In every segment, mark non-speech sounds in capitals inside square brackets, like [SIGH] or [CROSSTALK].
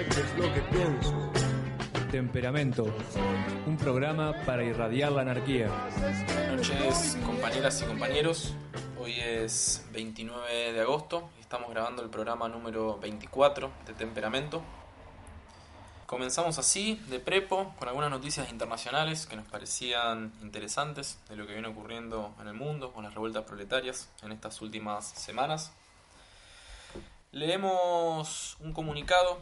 Si ya no sé qué es lo que pienso. Temperamento, un programa para irradiar la anarquía. Buenas noches, compañeras y compañeros. Hoy es 29 de agosto y estamos grabando el programa número 24 de Temperamento. Comenzamos así, de prepo, con algunas noticias internacionales que nos parecían interesantes de lo que viene ocurriendo en el mundo con las revueltas proletarias en estas últimas semanas. Leemos un comunicado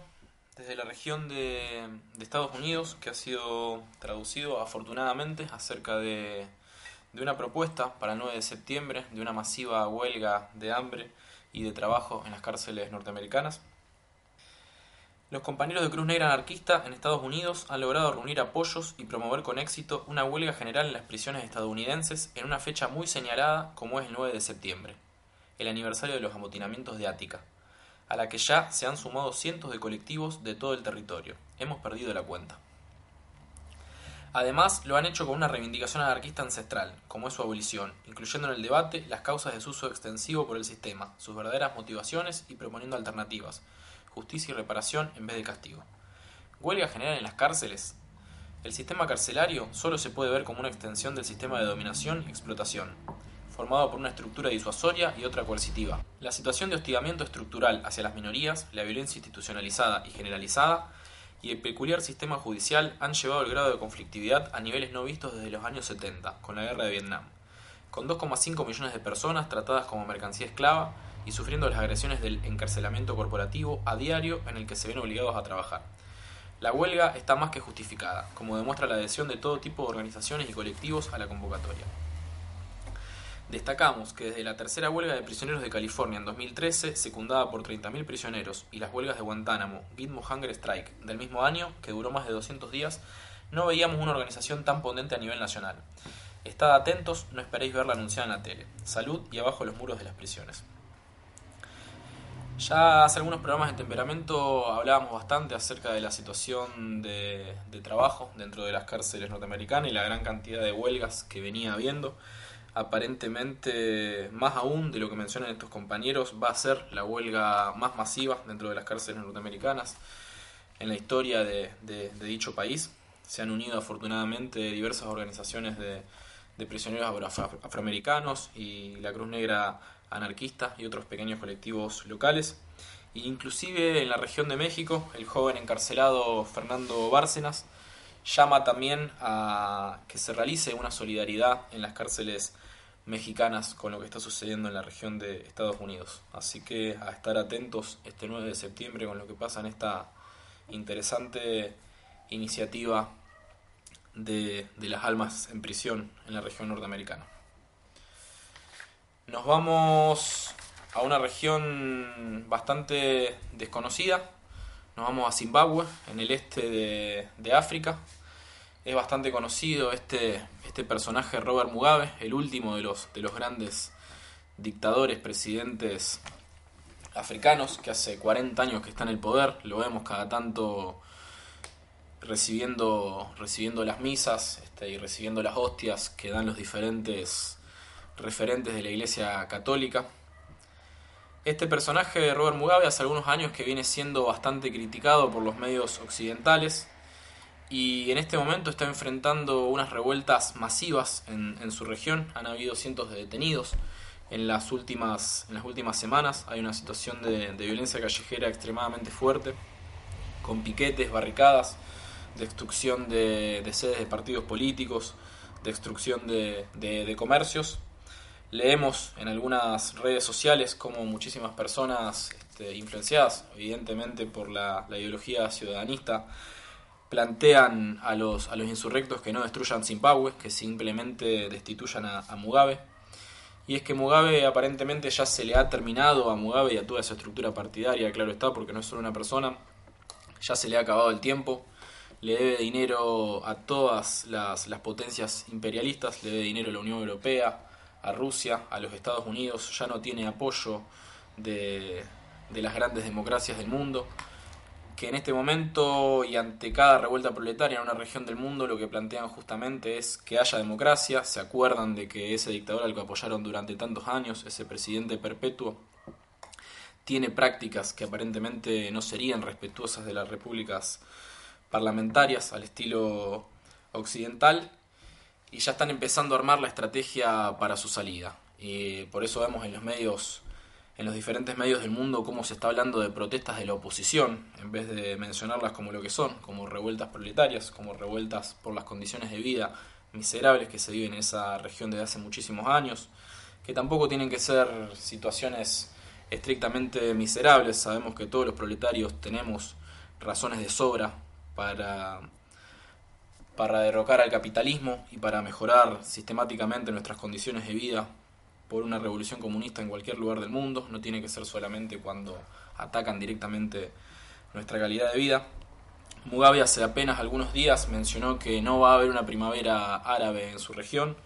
desde la región de, Estados Unidos que ha sido traducido afortunadamente acerca de de una propuesta para el 9 de septiembre de una masiva huelga de hambre y de trabajo en las cárceles norteamericanas. Los compañeros de Cruz Negra Anarquista en Estados Unidos han logrado reunir apoyos y promover con éxito una huelga general en las prisiones estadounidenses en una fecha muy señalada como es el 9 de septiembre, el aniversario de los amotinamientos de Ática, a la que ya se han sumado cientos de colectivos de todo el territorio. Hemos perdido la cuenta. Además, lo han hecho con una reivindicación anarquista ancestral, como es su abolición, incluyendo en el debate las causas de su uso extensivo por el sistema, sus verdaderas motivaciones y proponiendo alternativas, justicia y reparación en vez de castigo. ¿Huelga general en las cárceles? El sistema carcelario solo se puede ver como una extensión del sistema de dominación y explotación, formado por una estructura disuasoria y otra coercitiva. La situación de hostigamiento estructural hacia las minorías, la violencia institucionalizada y generalizada, y el peculiar sistema judicial han llevado el grado de conflictividad a niveles no vistos desde los años 70, con la guerra de Vietnam, con 2,5 millones de personas tratadas como mercancía esclava y sufriendo las agresiones del encarcelamiento corporativo a diario en el que se ven obligados a trabajar. La huelga está más que justificada, como demuestra la adhesión de todo tipo de organizaciones y colectivos a la convocatoria. Destacamos que desde la tercera huelga de prisioneros de California en 2013, secundada por 30.000 prisioneros, y las huelgas de Guantánamo, Gitmo Hunger Strike, del mismo año, que duró más de 200 días, no veíamos una organización tan potente a nivel nacional. Estad atentos, no esperéis verla anunciada en la tele. Salud y abajo los muros de las prisiones. Ya hace algunos programas de temperamento hablábamos bastante acerca de la situación de, de trabajo dentro de las cárceles norteamericanas y la gran cantidad de huelgas que venía habiendo aparentemente más aún de lo que mencionan estos compañeros, va a ser la huelga más masiva dentro de las cárceles norteamericanas en la historia de, de, de dicho país. Se han unido afortunadamente diversas organizaciones de, de prisioneros afro afroamericanos y la Cruz Negra anarquista y otros pequeños colectivos locales. E inclusive en la región de México, el joven encarcelado Fernando Bárcenas llama también a que se realice una solidaridad en las cárceles mexicanas con lo que está sucediendo en la región de Estados Unidos. Así que a estar atentos este 9 de septiembre con lo que pasa en esta interesante iniciativa de, de las almas en prisión en la región norteamericana. Nos vamos a una región bastante desconocida. Nos vamos a Zimbabue, en el este de, de África, es bastante conocido este, este personaje Robert Mugabe, el último de los, de los grandes dictadores, presidentes africanos, que hace 40 años que está en el poder, lo vemos cada tanto recibiendo, recibiendo las misas este, y recibiendo las hostias que dan los diferentes referentes de la Iglesia Católica. Este personaje, Robert Mugabe, hace algunos años que viene siendo bastante criticado por los medios occidentales, y en este momento está enfrentando unas revueltas masivas en, en, su región. Han habido cientos de detenidos en las últimas, en las últimas semanas. Hay una situación de, de violencia callejera extremadamente fuerte, con piquetes, barricadas, destrucción de, de sedes de partidos políticos, destrucción de, comercios. Leemos en algunas redes sociales como muchísimas personas este, influenciadas evidentemente por la, ideología ciudadanista plantean a los, a los insurrectos que no destruyan Zimbabue, que simplemente destituyan a, Mugabe. Y es que Mugabe aparentemente ya se le ha terminado a Mugabe y a toda esa estructura partidaria, claro está, porque no es solo una persona, ya se le ha acabado el tiempo, le debe dinero a todas las, las, potencias imperialistas, le debe dinero a la Unión Europea, a Rusia, a los Estados Unidos, ya no tiene apoyo de, de las grandes democracias del mundo, que en este momento y ante cada revuelta proletaria en una región del mundo lo que plantean justamente es que haya democracia, se acuerdan de que ese dictador al que apoyaron durante tantos años, ese presidente perpetuo, tiene prácticas que aparentemente no serían respetuosas de las repúblicas parlamentarias al estilo occidental y ya están empezando a armar la estrategia para su salida. Y por eso vemos en los medios, en los diferentes medios del mundo, cómo se está hablando de protestas de la oposición, en vez de mencionarlas como lo que son, como revueltas proletarias, como revueltas por las condiciones de vida miserables que se viven en esa región desde hace muchísimos años, que tampoco tienen que ser situaciones estrictamente miserables. Sabemos que todos los proletarios tenemos razones de sobra para, para derrocar al capitalismo y para mejorar sistemáticamente nuestras condiciones de vida por una revolución comunista en cualquier lugar del mundo. No tiene que ser solamente cuando atacan directamente nuestra calidad de vida. Mugabe hace apenas algunos días mencionó que no va a haber una primavera árabe en su región.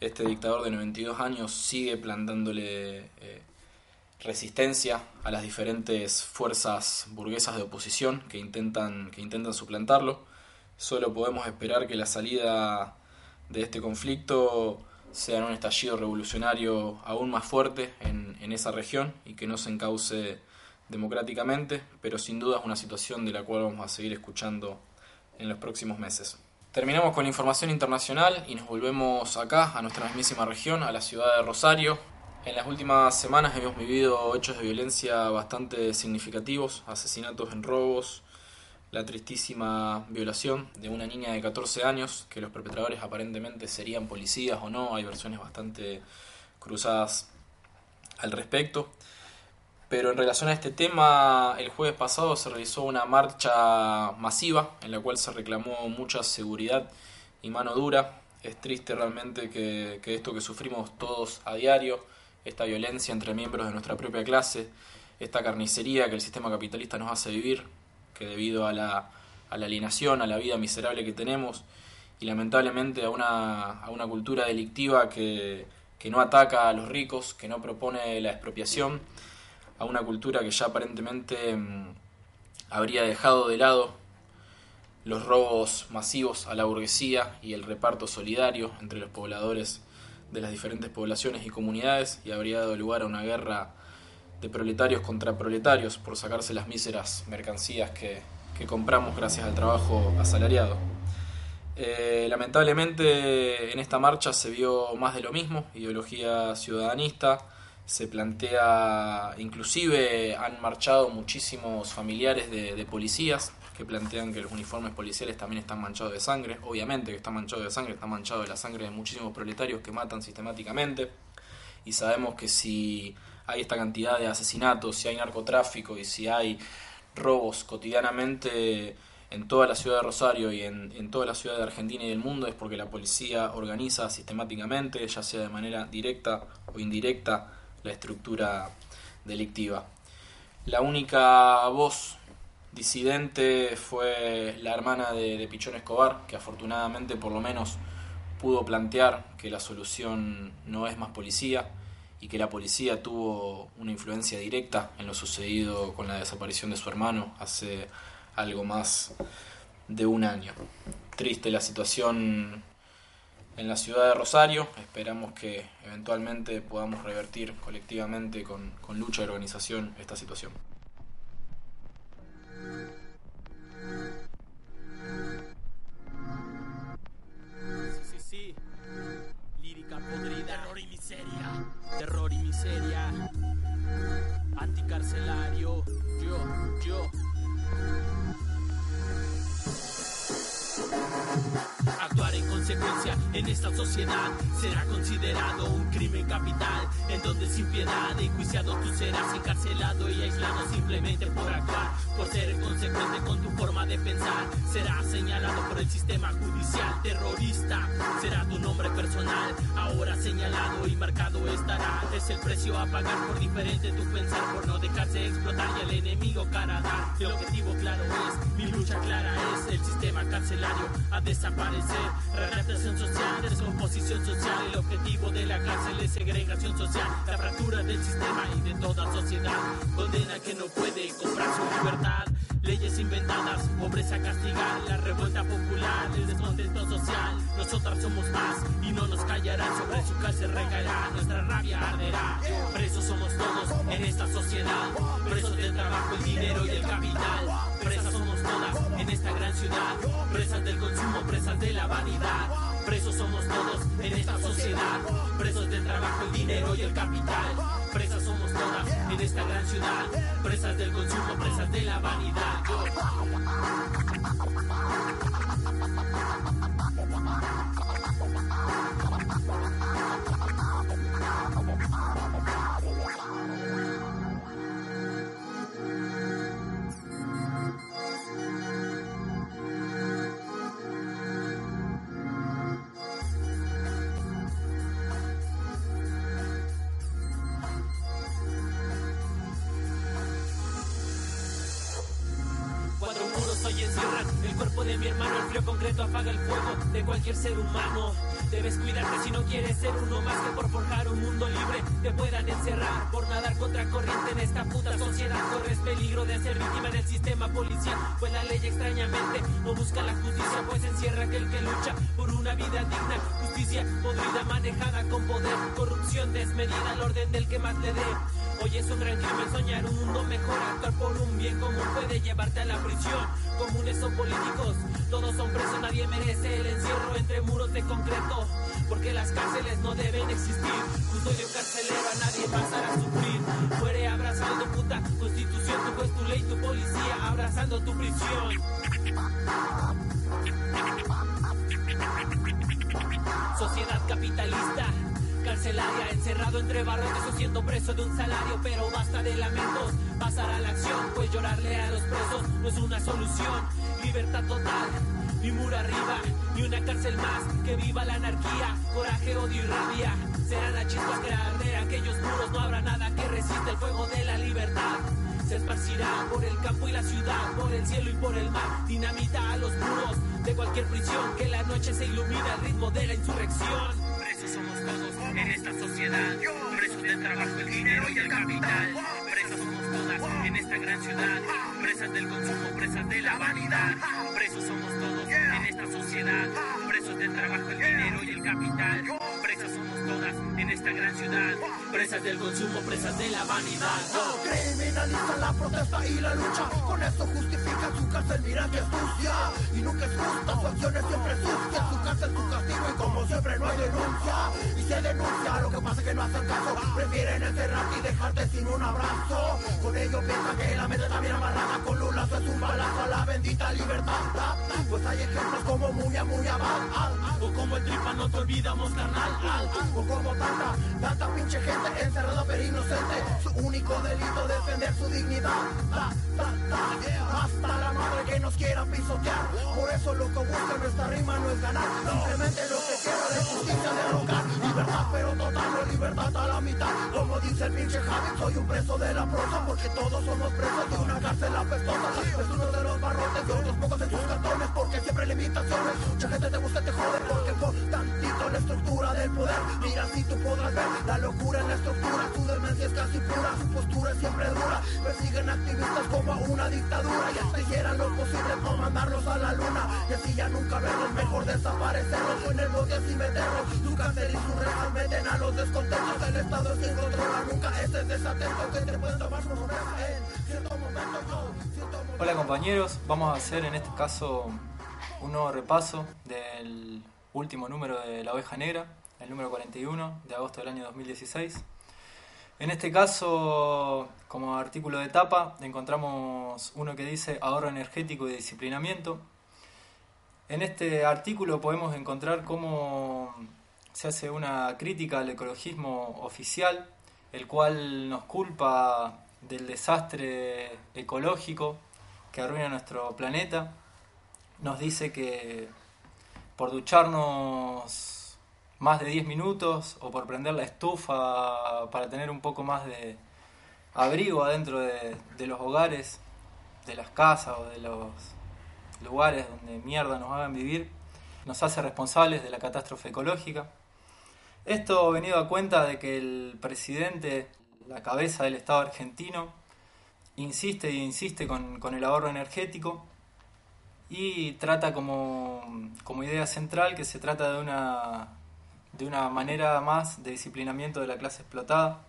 Este dictador de 92 años sigue plantándole eh, resistencia a las diferentes fuerzas burguesas de oposición que intentan, que intentan suplantarlo. Solo podemos esperar que la salida de este conflicto sea un estallido revolucionario aún más fuerte en, en esa región y que no se encauce democráticamente, pero sin duda es una situación de la cual vamos a seguir escuchando en los próximos meses. Terminamos con la información internacional y nos volvemos acá, a nuestra mismísima región, a la ciudad de Rosario. En las últimas semanas hemos vivido hechos de violencia bastante significativos, asesinatos en robos, la tristísima violación de una niña de 14 años, que los perpetradores aparentemente serían policías o no, hay versiones bastante cruzadas al respecto. Pero en relación a este tema, el jueves pasado se realizó una marcha masiva en la cual se reclamó mucha seguridad y mano dura. Es triste realmente que, que, esto que sufrimos todos a diario, esta violencia entre miembros de nuestra propia clase, esta carnicería que el sistema capitalista nos hace vivir, que debido a la, a la alienación, a la vida miserable que tenemos y lamentablemente a una, a una cultura delictiva que, que no ataca a los ricos, que no propone la expropiación, a una cultura que ya aparentemente mmm, habría dejado de lado los robos masivos a la burguesía y el reparto solidario entre los pobladores de las diferentes poblaciones y comunidades y habría dado lugar a una guerra de proletarios contra proletarios por sacarse las míseras mercancías que, que compramos gracias al trabajo asalariado. Eh, lamentablemente en esta marcha se vio más de lo mismo, ideología ciudadanista, se plantea, inclusive han marchado muchísimos familiares de, de, policías que plantean que los uniformes policiales también están manchados de sangre, obviamente que están manchados de sangre, están manchados de la sangre de muchísimos proletarios que matan sistemáticamente. Y sabemos que si hay esta cantidad de asesinatos, si hay narcotráfico y si hay robos cotidianamente en toda la ciudad de Rosario y en, en, toda la ciudad de Argentina y del mundo es porque la policía organiza sistemáticamente, ya sea de manera directa o indirecta, la estructura delictiva. La única voz disidente fue la hermana de, de, Pichón Escobar, que afortunadamente por lo menos pudo plantear que la solución no es más policía y que la policía tuvo una influencia directa en lo sucedido con la desaparición de su hermano hace algo más de un año. Triste la situación en la ciudad de Rosario. Esperamos que eventualmente podamos revertir colectivamente con, con lucha y organización esta situación. Sí, sí, sí. Lírica podrida. Anticarcelario, yo, yo. Actuar en consecuencia en esta sociedad será considerado un crimen capital, en donde sin piedad enjuiciado tú serás encarcelado y aislado simplemente por actuar por ser consecuente con tu forma de pensar, serás señalado por el sistema judicial terrorista, será tu nombre personal, ahora señalado y marcado estará, es el precio a pagar por diferente tu pensar, por no dejarse explotar y al enemigo cara dar, el objetivo claro es, mi lucha clara es el sistema carcelario a desaparecer, readaptación social, descomposición social, el objetivo de la cárcel es segregación social, la fractura del sistema y de toda sociedad, condena que no puede comprar su libertad, leyes inventadas, pobreza castigar, la revuelta popular, el descontento social, nosotras somos más y no nos callarán, sobre su cárcel recaerá, nuestra rabia arderá, presos somos todos en esta sociedad, presos del trabajo, el dinero y el capital, presas somos todas en esta gran ciudad, presas del consumo, presas de la vanidad, presos somos todos en esta sociedad, presos del trabajo, el dinero y el capital, presas somos todas en esta gran ciudad, presas del consumo, presas de la vanidad. Ser humano. Debes cuidarte si no quieres ser uno más que por forjar un mundo libre te puedan encerrar por nadar contra corriente en esta puta sociedad. Corres peligro de ser víctima del sistema policial, pues la ley extrañamente no busca la justicia, pues encierra aquel que lucha por una vida digna. Justicia podrida manejada con poder, corrupción desmedida al orden del que más le dé. Hoy es gran crimen soñar un mundo mejor, actuar por un bien común puede llevarte a la prisión. Comunes o políticos, todos son presos, nadie merece el encierro entre muros de concreto. Porque las cárceles no deben existir. Custodio carcelero a nadie pasará a sufrir. Muere abrazando puta constitución, tu juez, tu ley, tu policía, abrazando tu prisión. Sociedad capitalista, carcelaria, encerrado entre barrotes o siendo preso de un salario, pero basta de lamentos, pasar a la acción, pues llorarle a los presos no es una solución. Libertad total, ni muro arriba, ni una cárcel más, que viva la anarquía, coraje, odio y rabia. Serán las chispas que arde aquellos muros, no habrá nada que resista el fuego de la libertad. Se esparcirá por el campo y la ciudad, por el cielo y por el mar, dinamita a los muros de cualquier prisión, que la noche se ilumina al ritmo de la insurrección. Somos todos en esta sociedad, presos del trabajo, el dinero y el capital. Presos somos todas en esta gran ciudad, presas del consumo, presas de la vanidad. Presos somos todos en esta sociedad, presos del trabajo, el dinero y el capital. Presas somos todas en esta gran ciudad, presas del consumo, presas de la vanidad. Criminalizan la protesta y la lucha, con esto justifican su cárcel, mira que es sucia. Y nunca es justa, su acción es siempre sucia, su cárcel, su castigo y como siempre no hay denuncia. Y se denuncia, lo que pasa es que no hacen caso, prefieren encerrarte y dejarte sin un abrazo, con ello piensan que la mente también amarrada con lazo es un balazo a la bendita libertad, pues hay ejemplos como Muya Muya Bad, O como el tripa no te olvidamos, carnal. o como tanta, tanta pinche gente encerrada pero inocente. Su único delito defender su dignidad. Ta, ta, ta. Hasta la madre que nos quiera pisotear. Por eso lo que busca nuestra rima no es ganar. Simplemente lo que quiero es justicia derrocar. Libertad pero total, no libertad a la mitad. Como dice el pinche Javi, soy un preso de la prosa. Porque todos somos presos de una cárcel apestosa. Es uno de los barrotes de otros pocos en sus cartones. Porque siempre limitaciones. Mucha gente te busca, te jode. Porque por tantito la estructura del poder. Mira si tú podrás ver la locura en la estructura. Su demencia es casi pura, su postura es siempre dura. Persiguen activistas como a una dictadura. Y hasta hicieran lo posible por mandarlos a la luna. Y así ya nunca verlos, mejor desaparecerlos. En el bote Hola compañeros, vamos a hacer en este caso un nuevo repaso del último número de La Oveja Negra, el número 41 de agosto del año 2016. En este caso, como artículo de tapa, encontramos uno que dice ahorro energético y disciplinamiento. En este artículo podemos encontrar cómo se hace una crítica al ecologismo oficial, el cual nos culpa del desastre ecológico que arruina nuestro planeta. Nos dice que por ducharnos más de 10 minutos o por prender la estufa para tener un poco más de abrigo adentro de, de los hogares, de las casas o de los lugares donde mierda nos hagan vivir, nos hace responsables de la catástrofe ecológica. Esto venido a cuenta de que el presidente, la cabeza del Estado argentino, insiste y insiste con, con el ahorro energético y trata como, como idea central que se trata de una, de una manera más de disciplinamiento de la clase explotada.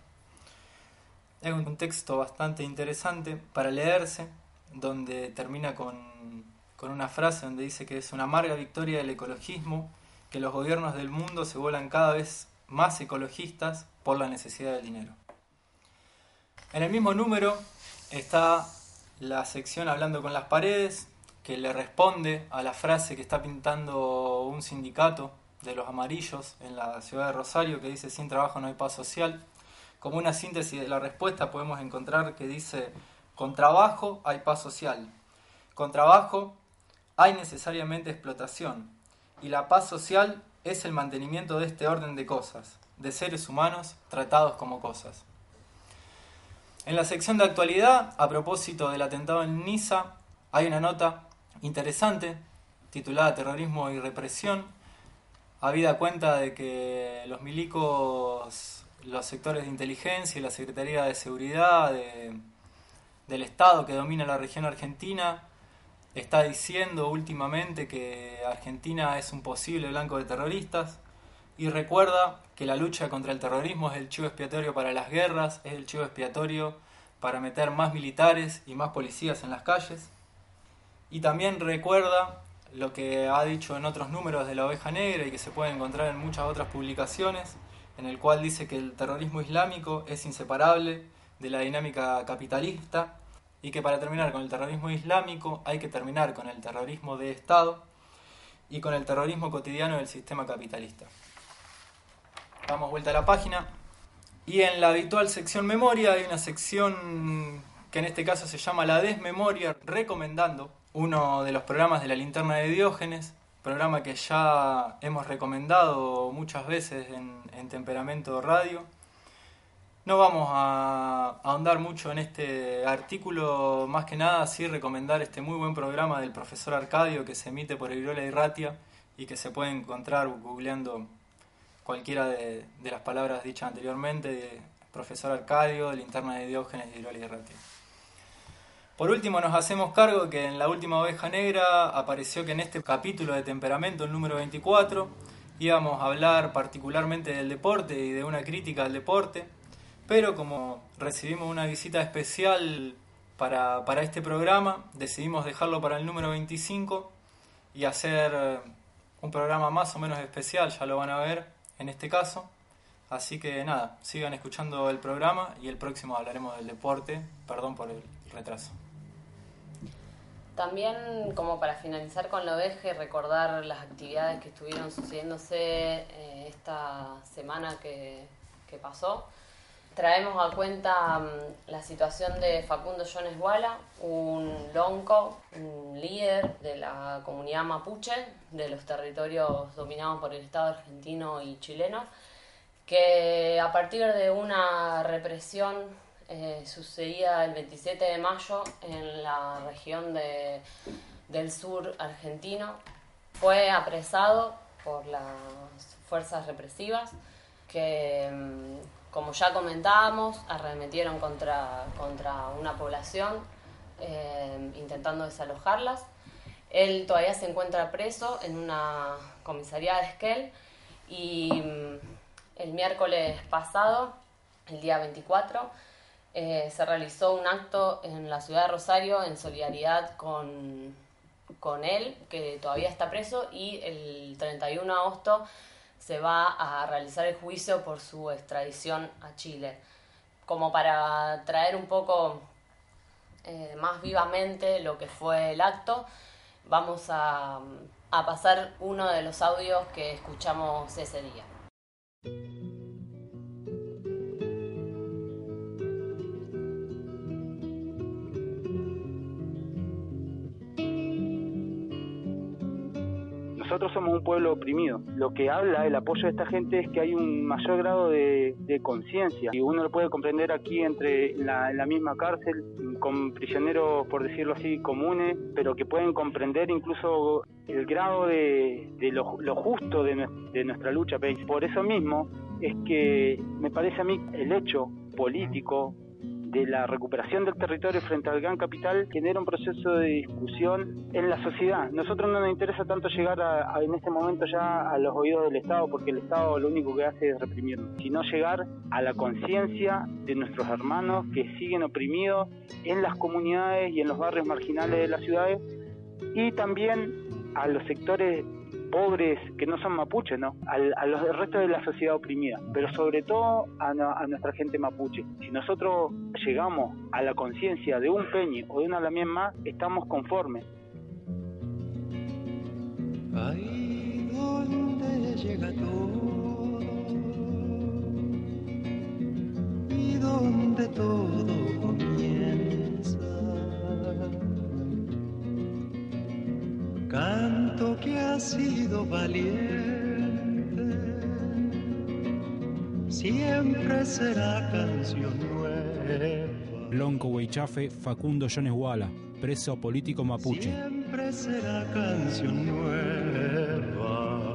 Es un texto bastante interesante para leerse, donde termina con, con una frase donde dice que es una amarga victoria del ecologismo, que los gobiernos del mundo se vuelan cada vez más ecologistas por la necesidad del dinero. En el mismo número está la sección Hablando con las paredes, que le responde a la frase que está pintando un sindicato de los amarillos en la ciudad de Rosario que dice sin trabajo no hay paz social. Como una síntesis de la respuesta podemos encontrar que dice con trabajo hay paz social. Con trabajo hay necesariamente explotación. Y la paz social es el mantenimiento de este orden de cosas, de seres humanos tratados como cosas. En la sección de actualidad, a propósito del atentado en Niza, hay una nota interesante titulada Terrorismo y Represión, habida cuenta de que los milicos, los sectores de inteligencia y la Secretaría de Seguridad de, del Estado que domina la región argentina está diciendo últimamente que Argentina es un posible blanco de terroristas y recuerda que la lucha contra el terrorismo es el chivo expiatorio para las guerras, es el chivo expiatorio para meter más militares y más policías en las calles. Y también recuerda lo que ha dicho en otros números de la oveja negra y que se puede encontrar en muchas otras publicaciones, en el cual dice que el terrorismo islámico es inseparable de la dinámica capitalista y que para terminar con el terrorismo islámico hay que terminar con el terrorismo de Estado y con el terrorismo cotidiano del sistema capitalista. Damos vuelta a la página y en la habitual sección memoria hay una sección que en este caso se llama La Desmemoria, recomendando uno de los programas de la linterna de Diógenes, programa que ya hemos recomendado muchas veces en, en Temperamento Radio no vamos a ahondar mucho en este artículo, más que nada sí recomendar este muy buen programa del profesor Arcadio que se emite por Irola y Ratia y que se puede encontrar googleando cualquiera de, las palabras dichas anteriormente, de profesor Arcadio, de linterna de Diógenes de Irola y Ratia. Por último, nos hacemos cargo que en la última oveja negra apareció que en este capítulo de temperamento, el número 24, íbamos a hablar particularmente del deporte y de una crítica al deporte pero como recibimos una visita especial para, para este programa, decidimos dejarlo para el número 25 y hacer eh, un programa más o menos especial, ya lo van a ver en este caso. Así que nada, sigan escuchando el programa y el próximo hablaremos del deporte. Perdón por el retraso. También, como para finalizar con lo eje, recordar las actividades que estuvieron sucediéndose eh, esta semana que, que pasó traemos a cuenta um, la situación de Facundo Jones Wala, un lonco, un líder de la comunidad mapuche, de los territorios dominados por el Estado argentino y chileno, que a partir de una represión eh, sucedida el 27 de mayo en la región de, del sur argentino, fue apresado por las fuerzas represivas que um, como ya comentábamos, arremetieron contra, contra una población eh, intentando desalojarlas. Él todavía se encuentra preso en una comisaría de Esquel y mm, el miércoles pasado, el día 24, eh, se realizó un acto en la ciudad de Rosario en solidaridad con, con él, que todavía está preso, y el 31 de agosto se va a realizar el juicio por su extradición a Chile. Como para traer un poco eh, más vivamente lo que fue el acto, vamos a, a pasar uno de los audios que escuchamos ese día. Nosotros somos un pueblo oprimido. Lo que habla el apoyo de esta gente es que hay un mayor grado de, conciencia y uno lo puede comprender aquí entre la, la misma cárcel con prisioneros, por decirlo así, comunes, pero que pueden comprender incluso el grado de, de lo, lo, justo de, de nuestra lucha. Por eso mismo es que me parece a mí el hecho político de la recuperación del territorio frente al gran capital genera un proceso de discusión en la sociedad. Nosotros no nos interesa tanto llegar a, en este momento ya a los oídos del Estado, porque el Estado lo único que hace es reprimirnos, sino llegar a la conciencia de nuestros hermanos que siguen oprimidos en las comunidades y en los barrios marginales de las ciudades y también a los sectores pobres que no son mapuches, ¿no? Al, a los del resto de la sociedad oprimida, pero sobre todo a, a nuestra gente mapuche. Si nosotros llegamos a la conciencia de un peñi o de una lamien más, estamos conformes. Ahí donde llega todo y donde todo comienza. Canto que ha sido valiente, siempre será canción nueva. Lonco Weichafe Facundo Jones Wala, preso político mapuche. Siempre será canción nueva.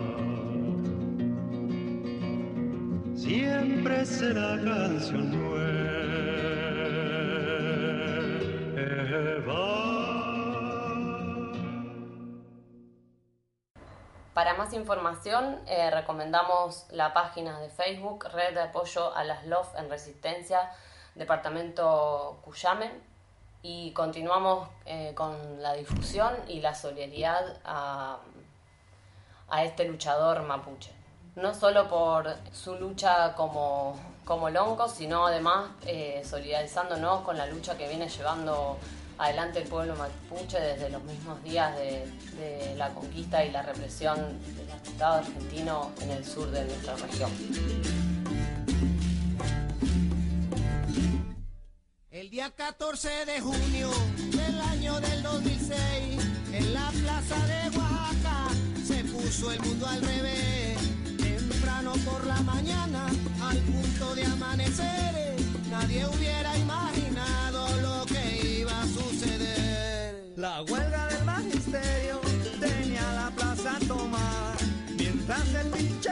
Siempre será canción nueva. Más información, eh, recomendamos la página de Facebook Red de Apoyo a las LOF en Resistencia, Departamento Cuyamen, y continuamos eh, con la difusión y la solidaridad a, a, este luchador mapuche. No solo por su lucha como, como lonco, sino además eh, solidarizándonos con la lucha que viene llevando adelante el pueblo mapuche desde los mismos días de, la conquista y la represión del Estado argentino en el sur de nuestra región. El día 14 de junio del año del 2006, en la plaza de Oaxaca, se puso el mundo al revés. Temprano por la mañana, al punto de amanecer, nadie hubiera imaginado La huelga del magisterio tenía la plaza tomada, mientras el pinche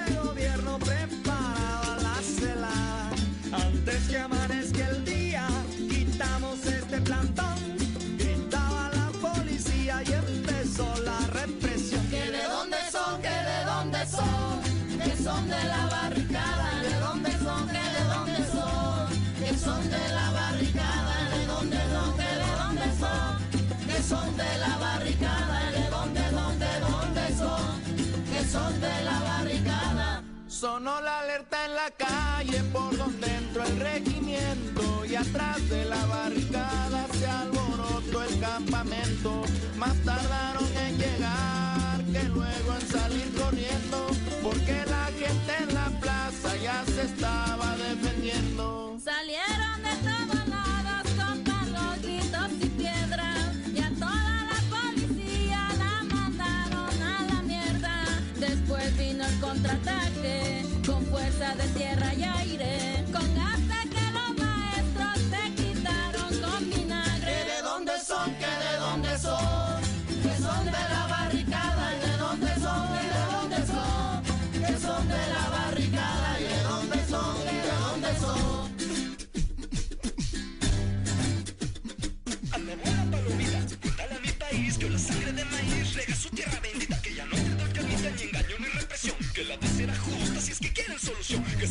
son? De la barricada, ¿de dónde, dónde, dónde son? Que son de la barricada. Sonó la alerta en la calle por donde entró el regimiento y atrás de la barricada se alborotó el campamento. Más tardaron con fuerza de tierra y aire,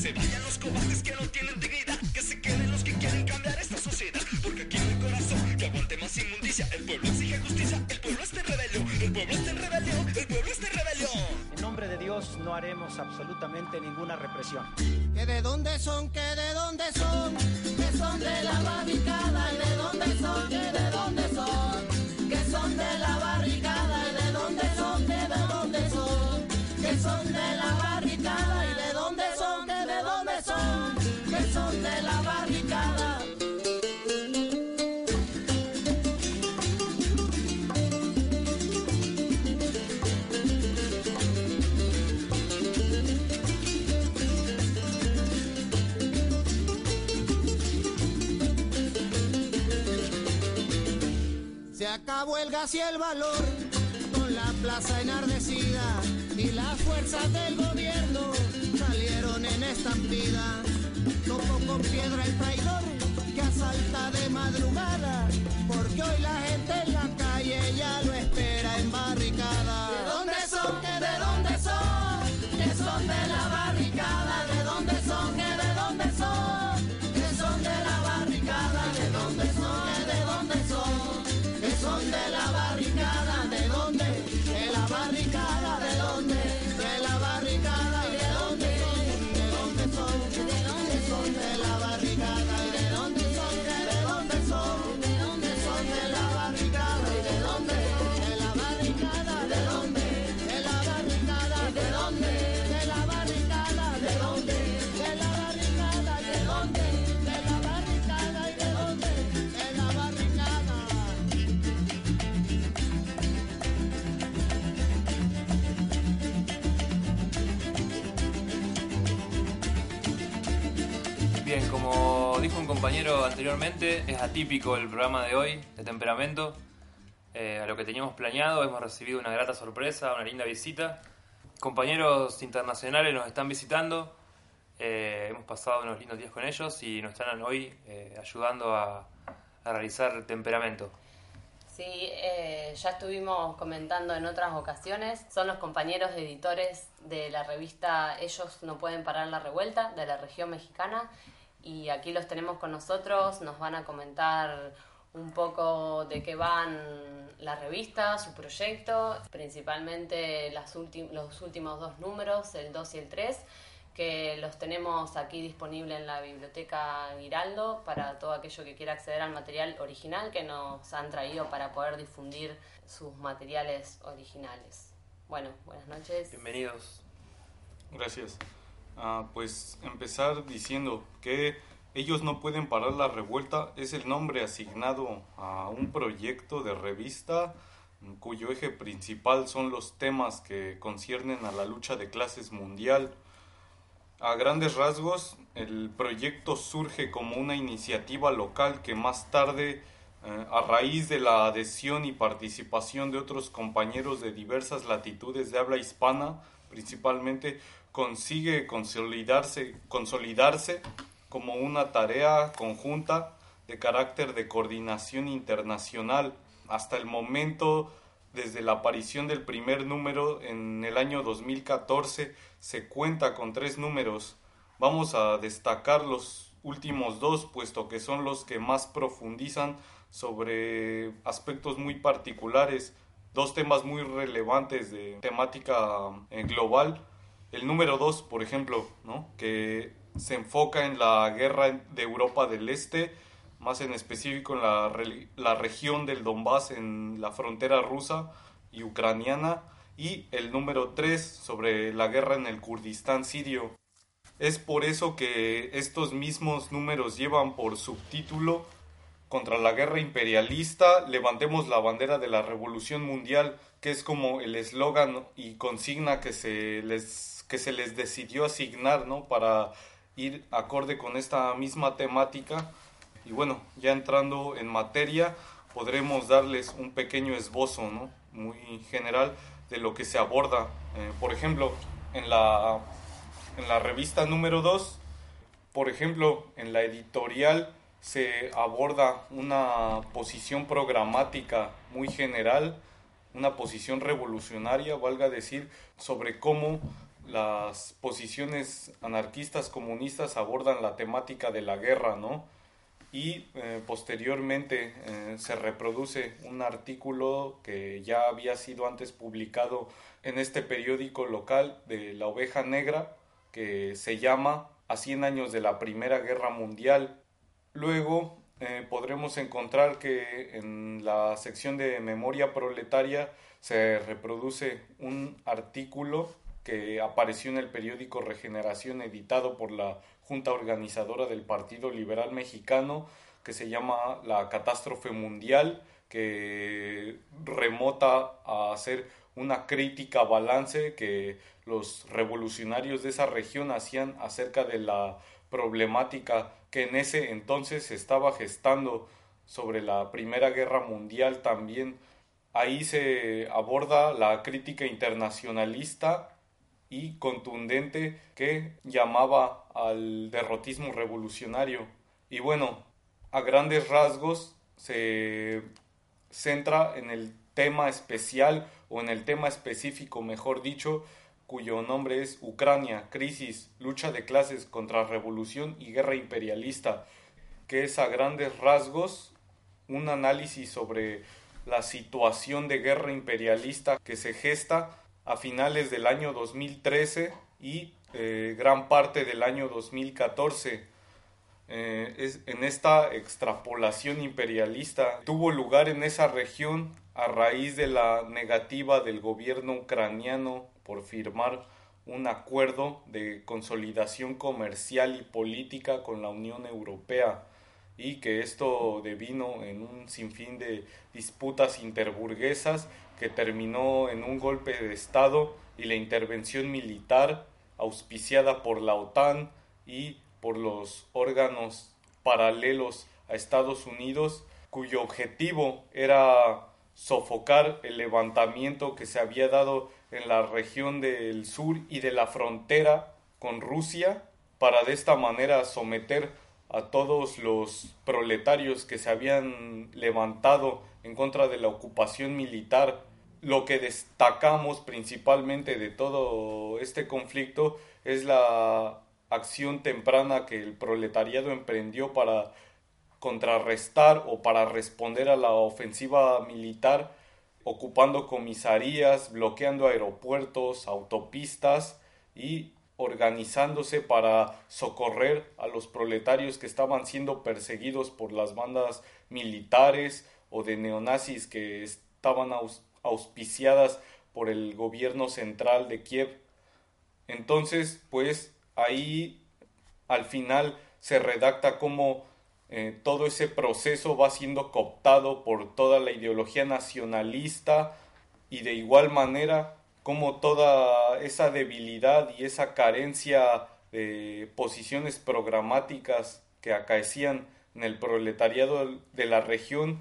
se vayan los cobardes que no tienen dignidad, que se queden los que quieren cambiar esta sociedad, porque aquí no hay corazón que aguante más inmundicia, el pueblo exige justicia, el pueblo está en rebelión, el pueblo está en rebelión, el pueblo está en rebelión. En nombre de Dios no haremos absolutamente ninguna represión. ¿Que de dónde son? ¿Que de dónde son? Que son de la barricada, ¿y de dónde son? ¿Que de dónde son? Que son de la barricada, ¿y de dónde son? ¿Que de dónde que son de la barricada y de dónde son, que de dónde son, que son de la barricada. Se acabó el gas y el valor, con la plaza enardecida fuerzas del gobierno salieron en estampida. Tocó con piedra el traidor que asalta de madrugada, porque hoy la gente en la calle ya lo espera en barricada. ¿De dónde son? ¿Que de dónde son? Que son de la compañero anteriormente, es atípico el programa de hoy, de temperamento. Eh, a lo que teníamos planeado, hemos recibido una grata sorpresa, una linda visita. Compañeros internacionales nos están visitando, eh, hemos pasado unos lindos días con ellos y nos están hoy eh, ayudando a, a realizar temperamento. Sí, eh, ya estuvimos comentando en otras ocasiones. Son los compañeros editores de la revista Ellos no pueden parar la revuelta de la región mexicana. Y aquí los tenemos con nosotros. Nos van a comentar un poco de qué van la revista, su proyecto, principalmente las los últimos dos números, el 2 y el 3 que los tenemos aquí disponible en la biblioteca Giraldo para todo aquello que quiera acceder al material original que nos han traído para poder difundir sus materiales originales. Bueno, buenas noches. Bienvenidos. Gracias. Pues empezar diciendo que ellos no pueden parar la revuelta es el nombre asignado a un proyecto de revista cuyo eje principal son los temas que conciernen a la lucha de clases mundial. A grandes rasgos, el proyecto surge como una iniciativa local que más tarde, eh, a raíz de la adhesión y participación de otros compañeros de diversas latitudes de habla hispana, principalmente, consigue consolidarse, consolidarse como una tarea conjunta de carácter de coordinación internacional. Hasta el momento, desde la aparición del primer número en el año 2014, se cuenta con tres números. Vamos a destacar los últimos dos, puesto que son los que más profundizan sobre aspectos muy particulares, dos temas muy relevantes de temática eh, global. El número dos, por ejemplo, ¿no? que se enfoca en la guerra de Europa del Este, más en específico en la, la región del Donbass, en la frontera rusa y ucraniana, y el número 3 sobre la guerra en el Kurdistán sirio. Es por eso que estos mismos números llevan por subtítulo contra la guerra imperialista, levantemos la bandera de la revolución mundial, que es como el eslogan y consigna que se les, que se les decidió asignar, ¿no? Para ir acorde con esta misma temática. Y bueno, ya entrando en materia, podremos darles un pequeño esbozo, ¿no? Muy general de lo que se aborda. Eh, por ejemplo, en la, en la revista número 2, por ejemplo, en la editorial se aborda una posición programática muy general, una posición revolucionaria, valga decir, sobre cómo las posiciones anarquistas comunistas abordan la temática de la guerra, ¿no? Y eh, posteriormente eh, se reproduce un artículo que ya había sido antes publicado en este periódico local de La Oveja Negra, que se llama A 100 años de la Primera Guerra Mundial. Luego eh, podremos encontrar que en la sección de memoria proletaria se reproduce un artículo que apareció en el periódico Regeneración editado por la Junta Organizadora del Partido Liberal Mexicano que se llama La Catástrofe Mundial que remota a hacer una crítica balance que los revolucionarios de esa región hacían acerca de la problemática que en ese entonces se estaba gestando sobre la Primera Guerra Mundial también. Ahí se aborda la crítica internacionalista y contundente que llamaba al derrotismo revolucionario. Y bueno, a grandes rasgos se centra en el tema especial o en el tema específico, mejor dicho, cuyo nombre es Ucrania, crisis, lucha de clases contra revolución y guerra imperialista, que es a grandes rasgos un análisis sobre la situación de guerra imperialista que se gesta a finales del año 2013 y eh, gran parte del año 2014. Eh, es, en esta extrapolación imperialista tuvo lugar en esa región a raíz de la negativa del gobierno ucraniano por firmar un acuerdo de consolidación comercial y política con la Unión Europea y que esto devino en un sinfín de disputas interburguesas que terminó en un golpe de Estado y la intervención militar auspiciada por la OTAN y por los órganos paralelos a Estados Unidos, cuyo objetivo era sofocar el levantamiento que se había dado en la región del sur y de la frontera con Rusia, para de esta manera someter a todos los proletarios que se habían levantado en contra de la ocupación militar. Lo que destacamos principalmente de todo este conflicto es la acción temprana que el proletariado emprendió para contrarrestar o para responder a la ofensiva militar ocupando comisarías, bloqueando aeropuertos, autopistas y organizándose para socorrer a los proletarios que estaban siendo perseguidos por las bandas militares o de neonazis que estaban auspiciadas por el gobierno central de Kiev. Entonces, pues ahí al final se redacta como eh, todo ese proceso va siendo cooptado por toda la ideología nacionalista y de igual manera como toda esa debilidad y esa carencia de posiciones programáticas que acaecían en el proletariado de la región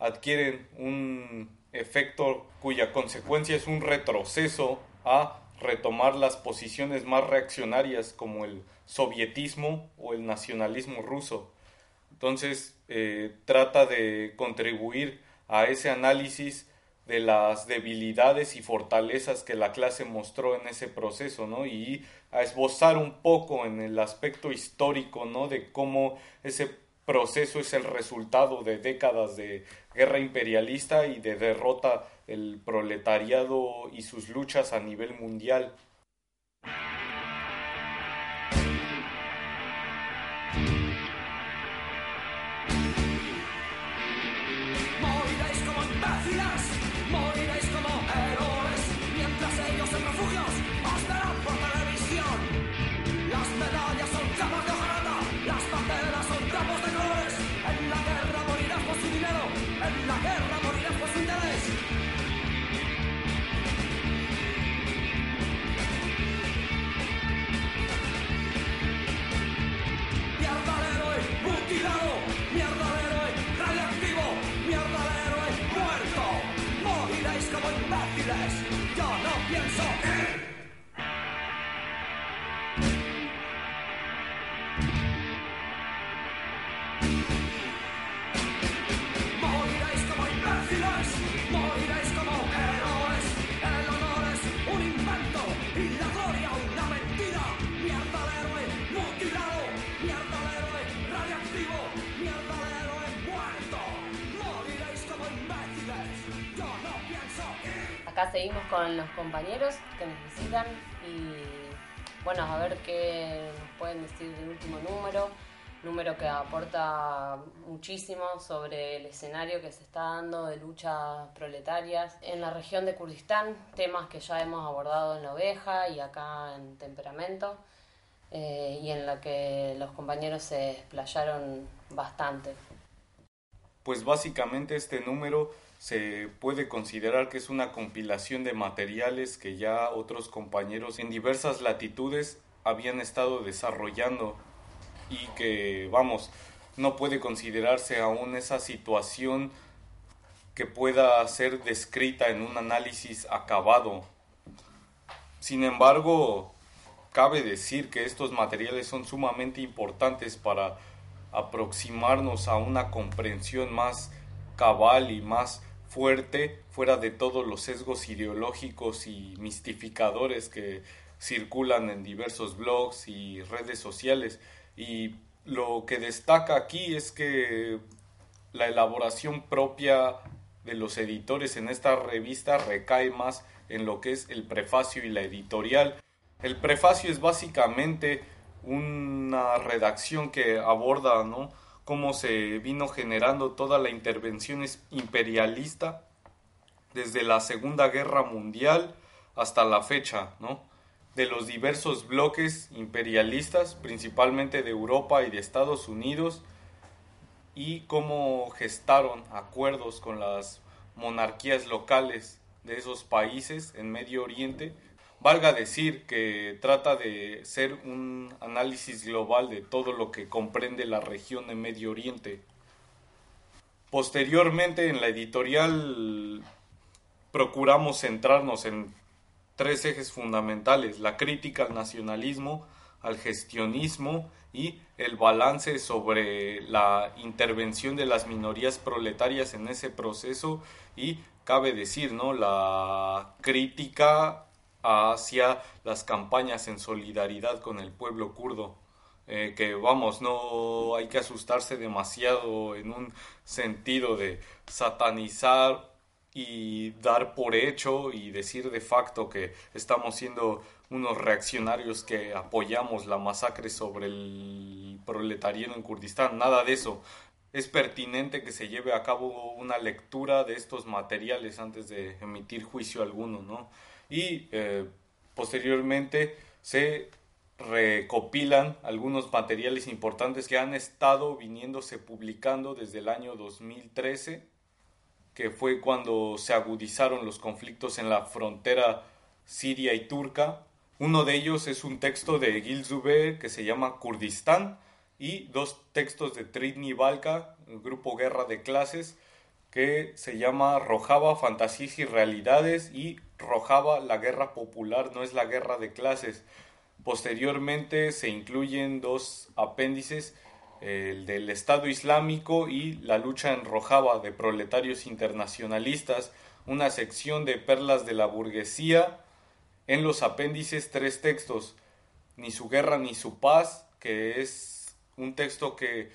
adquieren un efecto cuya consecuencia es un retroceso a retomar las posiciones más reaccionarias como el sovietismo o el nacionalismo ruso. Entonces eh, trata de contribuir a ese análisis de las debilidades y fortalezas que la clase mostró en ese proceso, ¿no? Y a esbozar un poco en el aspecto histórico, ¿no? De cómo ese proceso es el resultado de décadas de guerra imperialista y de derrota del proletariado y sus luchas a nivel mundial. Con los compañeros que nos visitan y bueno, a ver qué nos pueden decir del último número. Número que aporta muchísimo sobre el escenario que se está dando de luchas proletarias en la región de Kurdistán, temas que ya hemos abordado en la oveja y acá en temperamento, eh, y en la que los compañeros se explayaron bastante. Pues básicamente este número se puede considerar que es una compilación de materiales que ya otros compañeros en diversas latitudes habían estado desarrollando y que, vamos, no puede considerarse aún esa situación que pueda ser descrita en un análisis acabado. Sin embargo, cabe decir que estos materiales son sumamente importantes para aproximarnos a una comprensión más cabal y más fuerte fuera de todos los sesgos ideológicos y mistificadores que circulan en diversos blogs y redes sociales y lo que destaca aquí es que la elaboración propia de los editores en esta revista recae más en lo que es el prefacio y la editorial. El prefacio es básicamente una redacción que aborda ¿no? Cómo se vino generando toda la intervención imperialista desde la Segunda Guerra Mundial hasta la fecha, ¿no? de los diversos bloques imperialistas, principalmente de Europa y de Estados Unidos, y cómo gestaron acuerdos con las monarquías locales de esos países en Medio Oriente. Valga decir que trata de ser un análisis global de todo lo que comprende la región de Medio Oriente. Posteriormente en la editorial procuramos centrarnos en tres ejes fundamentales, la crítica al nacionalismo, al gestionismo y el balance sobre la intervención de las minorías proletarias en ese proceso y cabe decir, ¿no? la crítica hacia las campañas en solidaridad con el pueblo kurdo. Eh, que vamos, no hay que asustarse demasiado en un sentido de satanizar y dar por hecho y decir de facto que estamos siendo unos reaccionarios que apoyamos la masacre sobre el proletariado en Kurdistán, nada de eso. Es pertinente que se lleve a cabo una lectura de estos materiales antes de emitir juicio alguno, ¿no? Y eh, posteriormente se recopilan algunos materiales importantes que han estado viniéndose publicando desde el año 2013 que fue cuando se agudizaron los conflictos en la frontera siria y turca. Uno de ellos es un texto de Gil Zubé que se llama Kurdistán y dos textos de Tridni Balka, grupo Guerra de Clases, que se llama Rojava, Fantasías y Realidades y Rojava, la guerra popular no es la guerra de clases. Posteriormente se incluyen dos apéndices el del Estado Islámico y la lucha en Rojava de proletarios internacionalistas, una sección de perlas de la burguesía, en los apéndices tres textos, Ni su guerra ni su paz, que es un texto que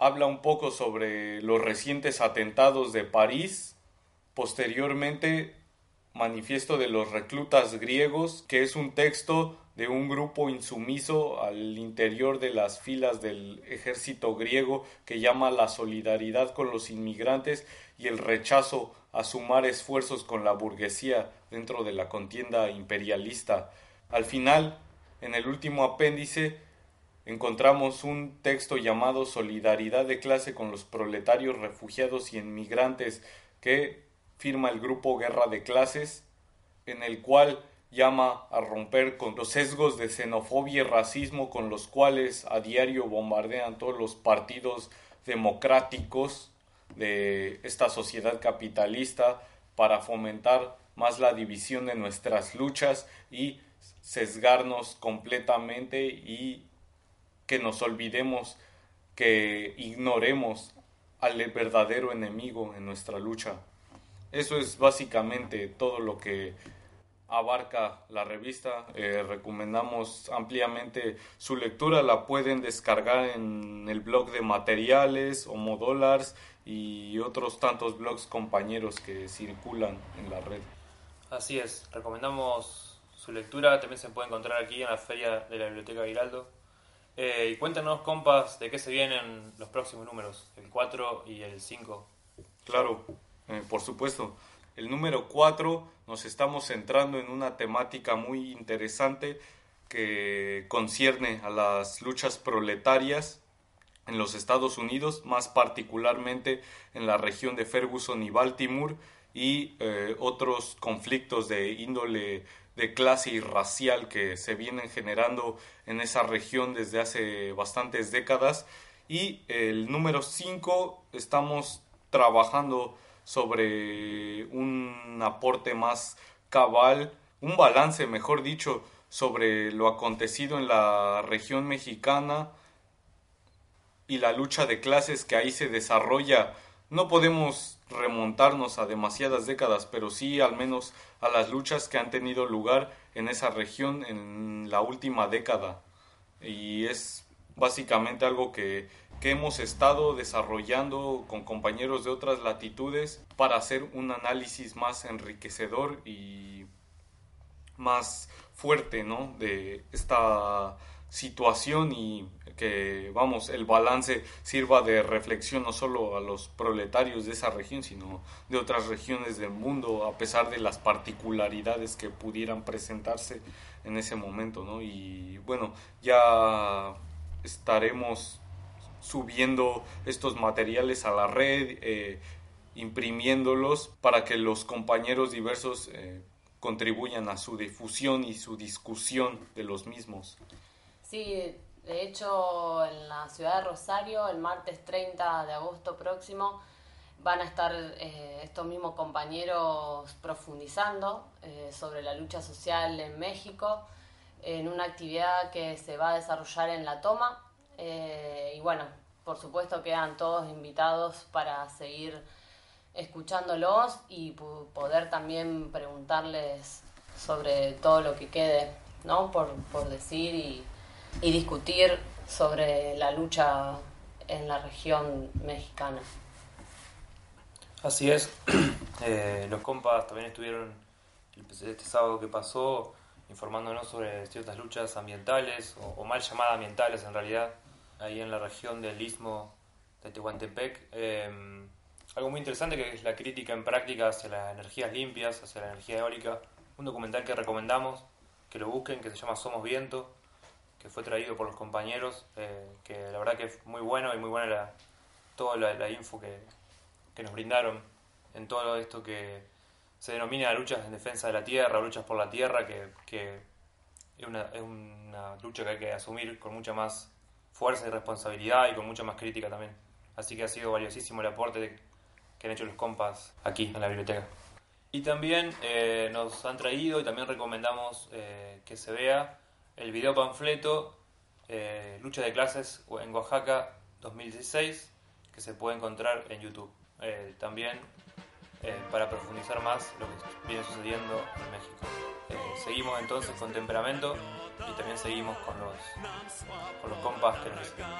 habla un poco sobre los recientes atentados de París, posteriormente Manifiesto de los reclutas griegos, que es un texto de un grupo insumiso al interior de las filas del ejército griego que llama la solidaridad con los inmigrantes y el rechazo a sumar esfuerzos con la burguesía dentro de la contienda imperialista. Al final, en el último apéndice, encontramos un texto llamado Solidaridad de clase con los proletarios refugiados y inmigrantes que firma el grupo Guerra de Clases, en el cual llama a romper con los sesgos de xenofobia y racismo con los cuales a diario bombardean todos los partidos democráticos de esta sociedad capitalista para fomentar más la división de nuestras luchas y sesgarnos completamente y que nos olvidemos, que ignoremos al verdadero enemigo en nuestra lucha. Eso es básicamente todo lo que abarca la revista. Eh, recomendamos ampliamente su lectura. La pueden descargar en el blog de materiales, Homodolars y otros tantos blogs compañeros que circulan en la red. Así es, recomendamos su lectura. También se puede encontrar aquí en la feria de la Biblioteca Giraldo. Eh, y cuéntanos, compas, de qué se vienen los próximos números, el 4 y el 5. Claro, eh, por supuesto. El número 4 nos estamos centrando en una temática muy interesante que concierne a las luchas proletarias en los Estados Unidos, más particularmente en la región de Ferguson y Baltimore y eh, otros conflictos de índole de clase y racial que se vienen generando en esa región desde hace bastantes décadas Y el número 5 estamos trabajando sobre un aporte más cabal, un balance, mejor dicho, sobre lo acontecido en la región mexicana y la lucha de clases que ahí se desarrolla. No podemos remontarnos a demasiadas décadas, pero sí al menos a las luchas que han tenido lugar en esa región en la última década. Y es básicamente algo que, que hemos estado desarrollando con compañeros de otras latitudes para hacer un análisis más enriquecedor y más fuerte ¿no? de esta situación y que vamos el balance sirva de reflexión no solo a los proletarios de esa región sino de otras regiones del mundo a pesar de las particularidades que pudieran presentarse en ese momento ¿no? y bueno ya estaremos subiendo estos materiales a la red eh, imprimiéndolos para que los compañeros diversos eh, contribuyan a su difusión y su discusión de los mismos. Sí, de hecho en la ciudad de Rosario el martes 30 de agosto próximo van a estar eh, estos mismos compañeros profundizando eh, sobre la lucha social en México en una actividad que se va a desarrollar en La Toma eh, y bueno, por supuesto quedan todos invitados para seguir escuchándolos y poder también preguntarles sobre todo lo que quede, ¿no? Por, por decir y, y discutir sobre la lucha en la región mexicana. Así es, [CLEARS THROAT] Eh, los compas también estuvieron este sábado que pasó informándonos sobre ciertas luchas ambientales, o, mal llamadas ambientales en realidad, ahí en la región del istmo de Tehuantepec. Eh, algo muy interesante que es la crítica en práctica hacia las energías limpias, hacia la energía eólica. Un documental que recomendamos, que lo busquen, que se llama Somos Viento, que fue traído por los compañeros, eh, que la verdad que es muy bueno y muy buena la, toda la, info que, que nos brindaron en todo esto que se denomina luchas en defensa de la tierra, luchas por la tierra, que, que es, una, es una lucha que hay que asumir con mucha más fuerza y responsabilidad y con mucha más crítica también. Así que ha sido valiosísimo el aporte que han hecho los compas aquí en la biblioteca. Y también eh, nos han traído y también recomendamos eh, que se vea el video panfleto eh, Lucha de clases en Oaxaca 2016 que se puede encontrar en YouTube. Eh, también eh, para profundizar más lo que viene sucediendo en México. Eh, seguimos entonces con temperamento y también seguimos con los, con los compas que nos visitan.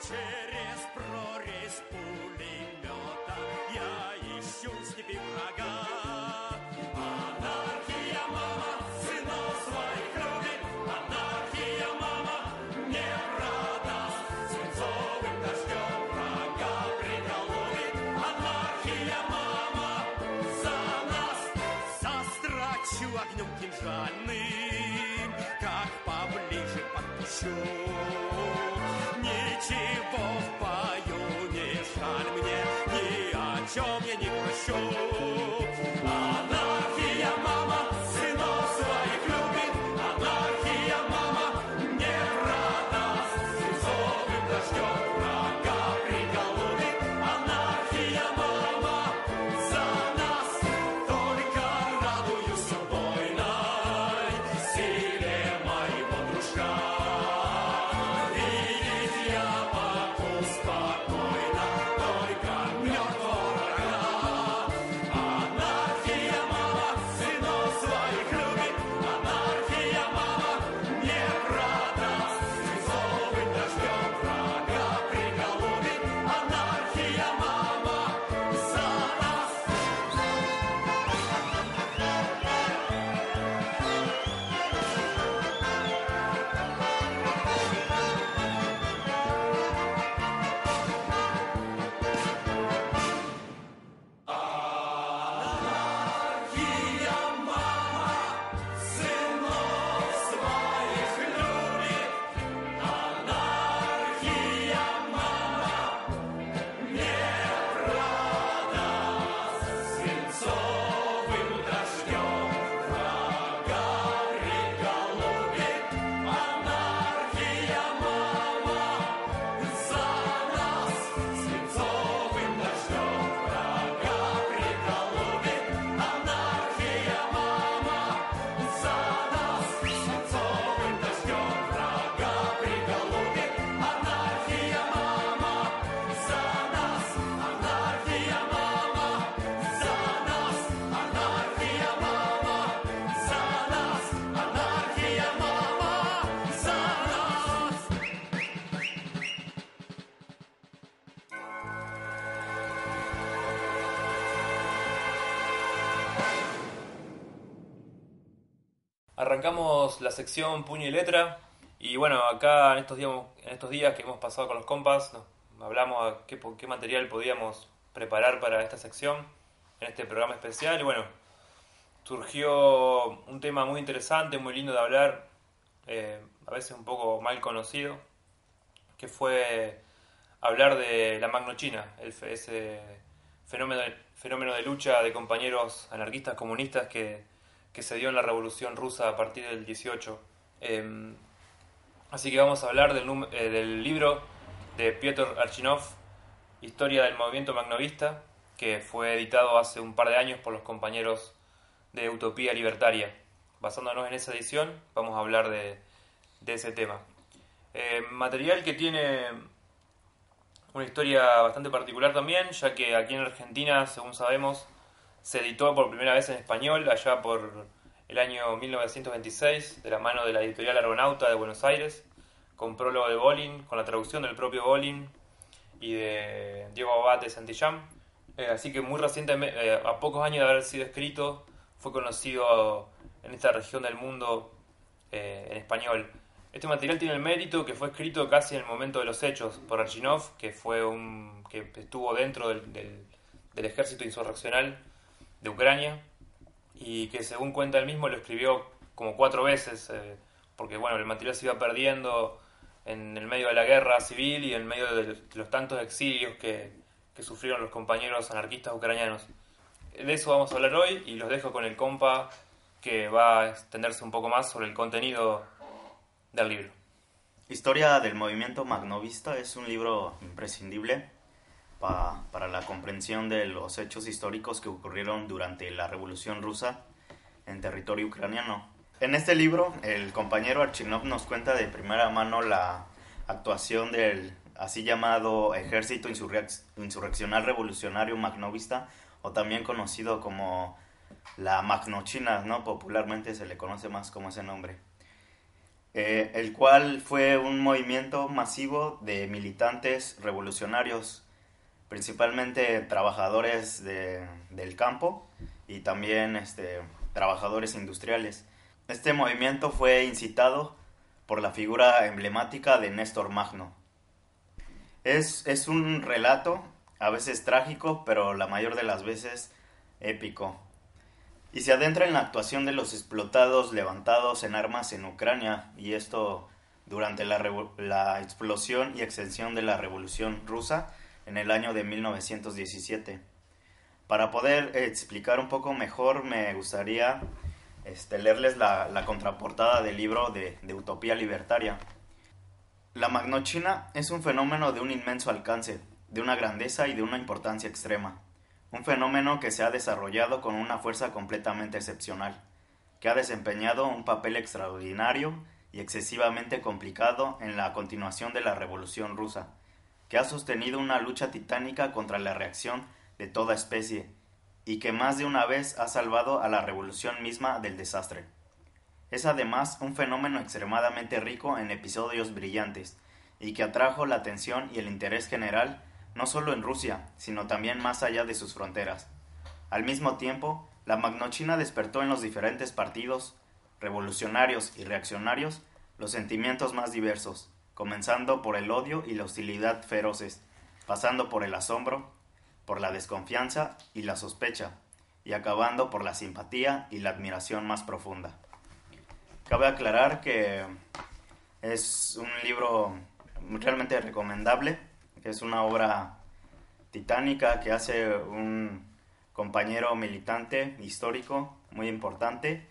Через прорезь пулемета я Arrancamos la sección puño y letra. Y bueno, acá en estos días, en estos días que hemos pasado con los compas, hablamos a qué, material podíamos preparar para esta sección, en este programa especial. Y bueno, surgió un tema muy interesante, muy lindo de hablar, eh, a veces un poco mal conocido, que fue hablar de la magnochina, el, ese fenómeno, fenómeno de lucha de compañeros anarquistas comunistas que, que se dio en la Revolución Rusa a partir del 18. Eh, así que vamos a hablar del, eh, libro de Piotr Archinov, Historia del Movimiento Magnovista, que fue editado hace un par de años por los compañeros de Utopía Libertaria. Basándonos en esa edición, vamos a hablar de, ese tema. Eh, material que tiene una historia bastante particular también, ya que aquí en Argentina, según sabemos, se editó por primera vez en español allá por el año 1926, de la mano de la editorial Argonauta de Buenos Aires, con prólogo de Bolin, con la traducción del propio Bolin y de Diego Abate Santillán. Eh, así que muy recientemente, eh, a pocos años de haber sido escrito, fue conocido en esta región del mundo eh, en español. Este material tiene el mérito que fue escrito casi en el momento de los hechos por Archinov, que fue un que estuvo dentro del, del- del ejército insurreccional de Ucrania y que según cuenta él mismo lo escribió como cuatro veces, eh, porque bueno, el material se iba perdiendo en el medio de la guerra civil y en medio de los tantos exilios que, que sufrieron los compañeros anarquistas ucranianos. De eso vamos a hablar hoy y los dejo con el compa que va a extenderse un poco más sobre el contenido del libro. Historia del movimiento magnovista es un libro imprescindible pa- para la comprensión de los hechos históricos que ocurrieron durante la Revolución Rusa en territorio ucraniano. En este libro, el compañero Archinov nos cuenta de primera mano la actuación del así llamado Ejército Insurrec- Insurreccional Revolucionario Magnovista, o también conocido como la Magnochina, ¿no? Popularmente se le conoce más como ese nombre eh, el cual fue un movimiento masivo de militantes revolucionarios, principalmente trabajadores de- del campo y también este, trabajadores industriales. Este movimiento fue incitado por la figura emblemática de Néstor Magno. Es, es un relato, a veces trágico, pero la mayor de las veces épico y se adentra en la actuación de los explotados levantados en armas en Ucrania, y esto durante la, la explosión y extensión de la Revolución Rusa en el año de 1917. Para poder explicar un poco mejor, me gustaría este, leerles la, contraportada del libro de Utopía Libertaria. La magnochina es un fenómeno de un inmenso alcance, de una grandeza y de una importancia extrema. Un fenómeno que se ha desarrollado con una fuerza completamente excepcional, que ha desempeñado un papel extraordinario y excesivamente complicado en la continuación de la Revolución rusa, ha sostenido una lucha titánica contra la reacción de toda especie, y que más de una vez ha salvado a la revolución misma del desastre. Es además un fenómeno extremadamente rico en episodios brillantes, y que atrajo la atención y el interés general no solo en Rusia, sino también más allá de sus fronteras. Al mismo tiempo, la Magnochina despertó en los diferentes partidos, revolucionarios y reaccionarios, los sentimientos más diversos, comenzando por el odio y la hostilidad feroces, pasando por el asombro, por la desconfianza y la sospecha, y acabando por la simpatía y la admiración más profunda. Cabe aclarar que es un libro realmente recomendable, es una obra titánica que hace un compañero militante histórico muy importante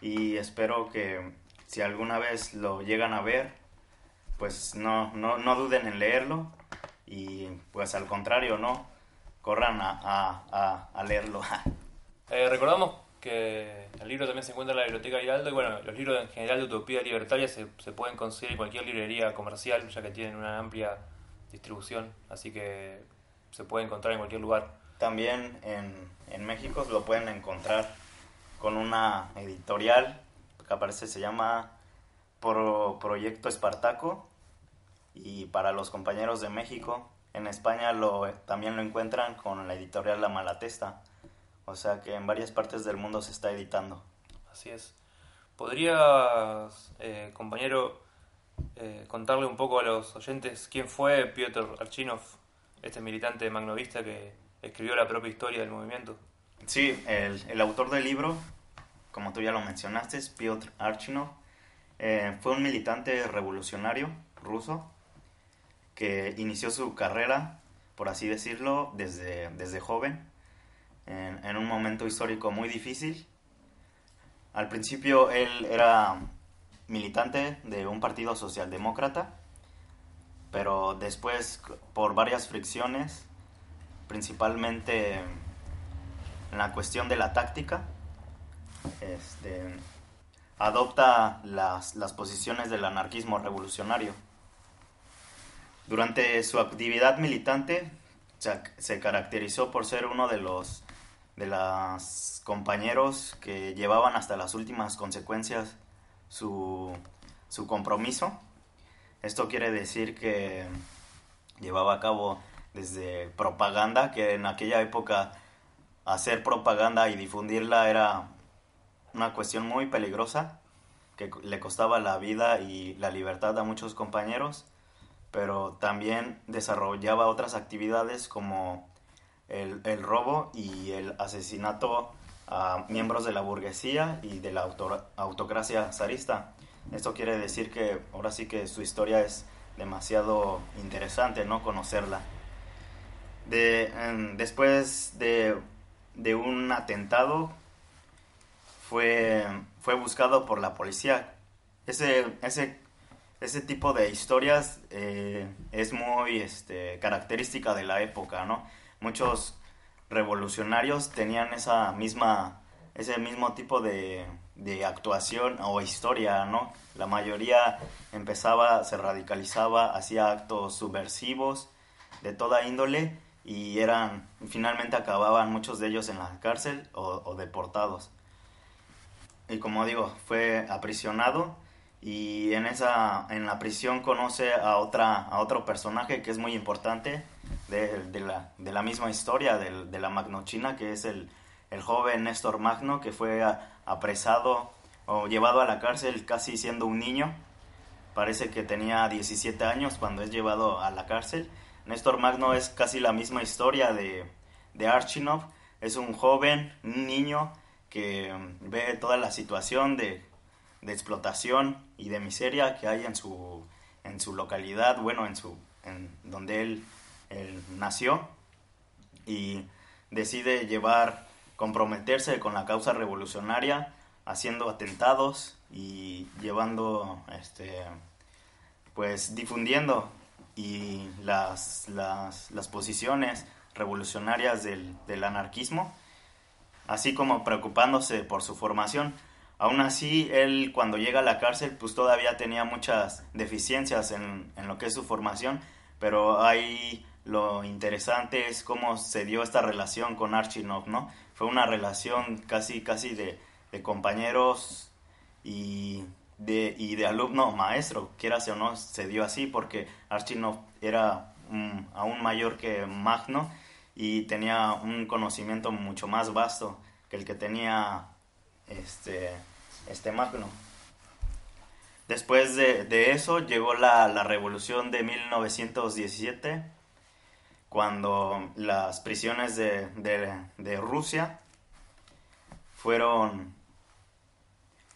y espero que si alguna vez lo llegan a ver, pues no, no, no duden en leerlo y pues al contrario, ¿no? Corran a, a, a, leerlo. [LAUGHS] Eh, recordamos que el libro también se encuentra en la biblioteca Hiraldo y bueno, los libros en general de Utopía Libertaria se, se pueden conseguir en cualquier librería comercial ya que tienen una amplia distribución, así que se puede encontrar en cualquier lugar. También en, en México lo pueden encontrar con una editorial que aparece, se llama Pro- Proyecto Espartaco y para los compañeros de México, en España lo, también lo encuentran con la editorial La Malatesta. O sea que en varias partes del mundo se está editando. Así es. ¿Podrías, eh, compañero, eh, contarle un poco a los oyentes quién fue Piotr Archinov, este militante magnovista que escribió la propia historia del movimiento? Sí, el, el autor del libro, como tú ya lo mencionaste, es Piotr Archinov. Eh, fue un militante revolucionario ruso que inició su carrera, por así decirlo, desde, desde joven, en, un momento histórico muy difícil. Al principio él era militante de un partido socialdemócrata, pero después, por varias fricciones, principalmente en la cuestión de la táctica, este, adopta las, las posiciones del anarquismo revolucionario. Durante su actividad militante se, caracterizó por ser uno de los de los compañeros que llevaban hasta las últimas consecuencias su, su compromiso. Esto quiere decir que llevaba a cabo desde propaganda, que en aquella época hacer propaganda y difundirla era una cuestión muy peligrosa, que le costaba la vida y la libertad a muchos compañeros, pero también desarrollaba otras actividades como el, el robo y el asesinato a miembros de la burguesía y de la auto, autocracia zarista. Esto quiere decir que ahora sí que su historia es demasiado interesante, ¿no? Conocerla. De, después de, de un atentado fue, fue buscado por la policía. Ese, ese, ese tipo de historias eh, es muy este, característica de la época, ¿no? Muchos revolucionarios tenían esa misma, ese mismo tipo de, de actuación o historia, ¿no? La mayoría empezaba, se radicalizaba, hacía actos subversivos de toda índole y eran, finalmente acababan muchos de ellos en la cárcel o, o deportados. Y como digo, fue aprisionado y en esa en la prisión conoce a otra a otro personaje que es muy importante de, la, de la misma historia de, de la Magnochina que es el, el joven Néstor Magno que fue apresado o llevado a la cárcel casi siendo un niño. Parece que tenía 17 años cuando es llevado a la cárcel. Néstor Magno es casi la misma historia de, de Archinov. Es un joven un niño que mm, ve toda la situación de, de explotación y de miseria que hay en su, en su localidad, bueno, en su en donde él, nació y decide llevar comprometerse con la causa revolucionaria haciendo atentados y llevando este pues difundiendo y las, las, las posiciones revolucionarias del, del anarquismo así como preocupándose por su formación. Aún así, él cuando llega a la cárcel, pues todavía tenía muchas deficiencias en, en lo que es su formación, pero ahí lo interesante es cómo se dio esta relación con Archinov, ¿no? Fue una relación casi, casi de, de compañeros y de, y de alumno maestro, quieras o no, se dio así porque Archinov era mm, aún mayor que Magno y tenía un conocimiento mucho más vasto que el que tenía este, este Magno. Después de, de eso llegó la, la revolución de 1917, cuando las prisiones de, de, de Rusia fueron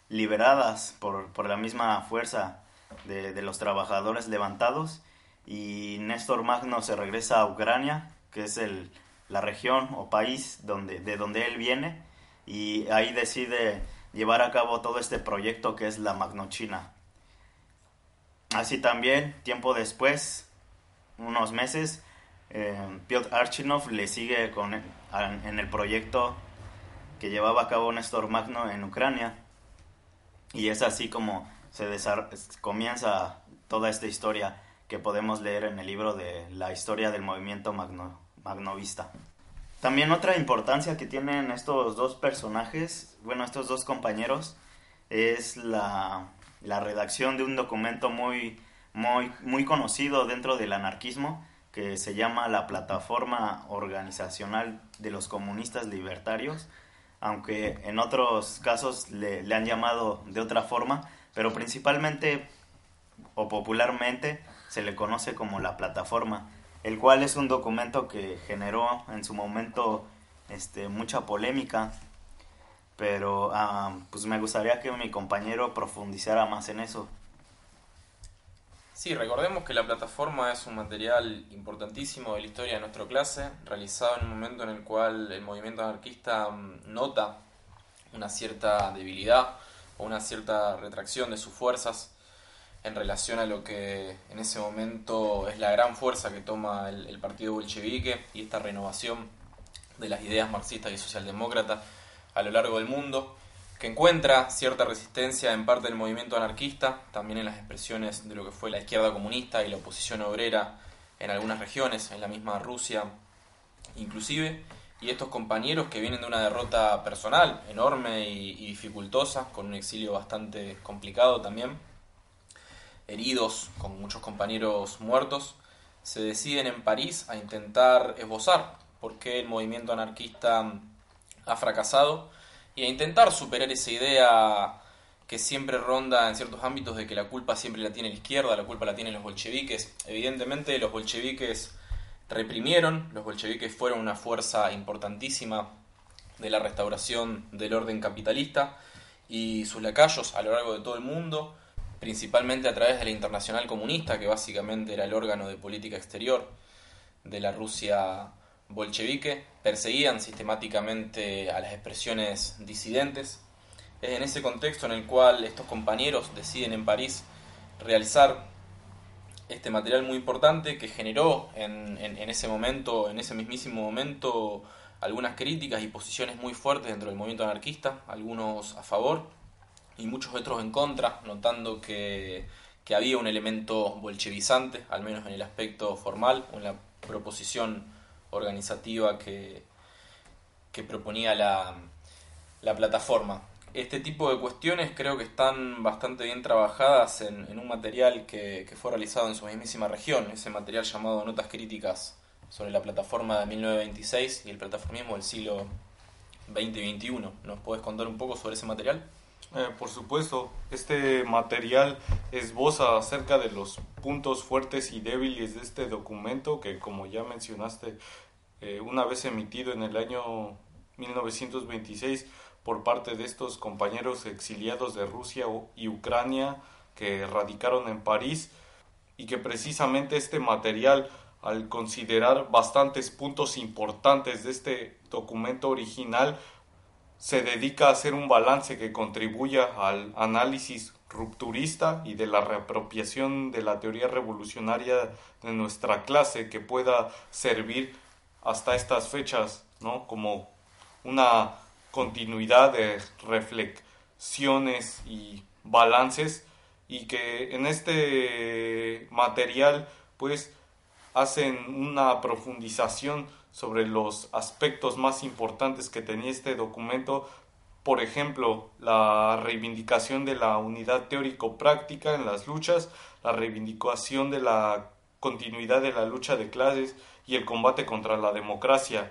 liberadas por, por la misma fuerza de, de los trabajadores levantados y Néstor Magno se regresa a Ucrania, que es el, la región o país donde, de donde él viene, y ahí decide llevar a cabo todo este proyecto que es la Magnochina. Así también, tiempo después, unos meses, eh, Piotr Archinov le sigue con, en el proyecto que llevaba a cabo Néstor Magno en Ucrania. Y es así como se comienza toda esta historia que podemos leer en el libro de la historia del movimiento magno- magnovista. También otra importancia que tienen estos dos personajes, bueno, estos dos compañeros, es la, la redacción de un documento muy, muy, muy conocido dentro del anarquismo que se llama la Plataforma Organizacional de los Comunistas Libertarios. aunque en otros casos le, le han llamado de otra forma, pero principalmente o popularmente se le conoce como la plataforma, el cual es un documento que generó en su momento este, mucha polémica, pero ah, pues me gustaría que mi compañero profundizara más en eso. Sí, recordemos que la plataforma es un material importantísimo de la historia de nuestra clase, realizado en un momento en el cual el movimiento anarquista mm, nota una cierta debilidad o una cierta retracción de sus fuerzas en relación a lo que en ese momento es la gran fuerza que toma el, partido bolchevique y esta renovación de las ideas marxistas y socialdemócratas a lo largo del mundo que encuentra cierta resistencia en parte del movimiento anarquista, también en las expresiones de lo que fue la izquierda comunista y la oposición obrera en algunas regiones, en la misma Rusia inclusive, y estos compañeros que vienen de una derrota personal enorme y dificultosa, con un exilio bastante complicado también, heridos, con muchos compañeros muertos, se deciden en París a intentar esbozar por qué el movimiento anarquista ha fracasado y a intentar superar esa idea que siempre ronda en ciertos ámbitos de que la culpa siempre la tiene la izquierda, la culpa la tienen los bolcheviques. Evidentemente los bolcheviques reprimieron, los bolcheviques fueron una fuerza importantísima de la restauración del orden capitalista y sus lacayos a lo largo de todo el mundo, principalmente a través de la Internacional Comunista, que básicamente era el órgano de política exterior de la Rusia bolchevique, perseguían sistemáticamente a las expresiones disidentes. Es en ese contexto en el cual estos compañeros deciden en París realizar este material muy importante que generó en, en, ese momento, en ese mismísimo momento, algunas críticas y posiciones muy fuertes dentro del movimiento anarquista, algunos a favor y muchos otros en contra, notando que, que había un elemento bolchevizante, al menos en el aspecto formal, en la proposición organizativa que, que proponía la, la, plataforma. Este tipo de cuestiones creo que están bastante bien trabajadas en, un material que, que, fue realizado en su mismísima región, ese material llamado Notas Críticas sobre la plataforma de 1926 y el plataformismo del siglo XX y XXI. ¿Nos puedes contar un poco sobre ese material? Eh, por supuesto, este material esboza acerca de los puntos fuertes y débiles de este documento que, como ya mencionaste, eh, una vez emitido en el año 1926 por parte de estos compañeros exiliados de Rusia y Ucrania que radicaron en París y que precisamente este material al considerar bastantes puntos importantes de este documento original se dedica a hacer un balance que contribuya al análisis rupturista y de la reapropiación de la teoría revolucionaria de nuestra clase que pueda servir hasta estas fechas, ¿no? Como una continuidad de reflexiones y balances y que en este material pues hacen una profundización sobre los aspectos más importantes que tenía este documento, por ejemplo, la reivindicación de la unidad teórico-práctica en las luchas, la reivindicación de la continuidad de la lucha de clases y el combate contra la democracia.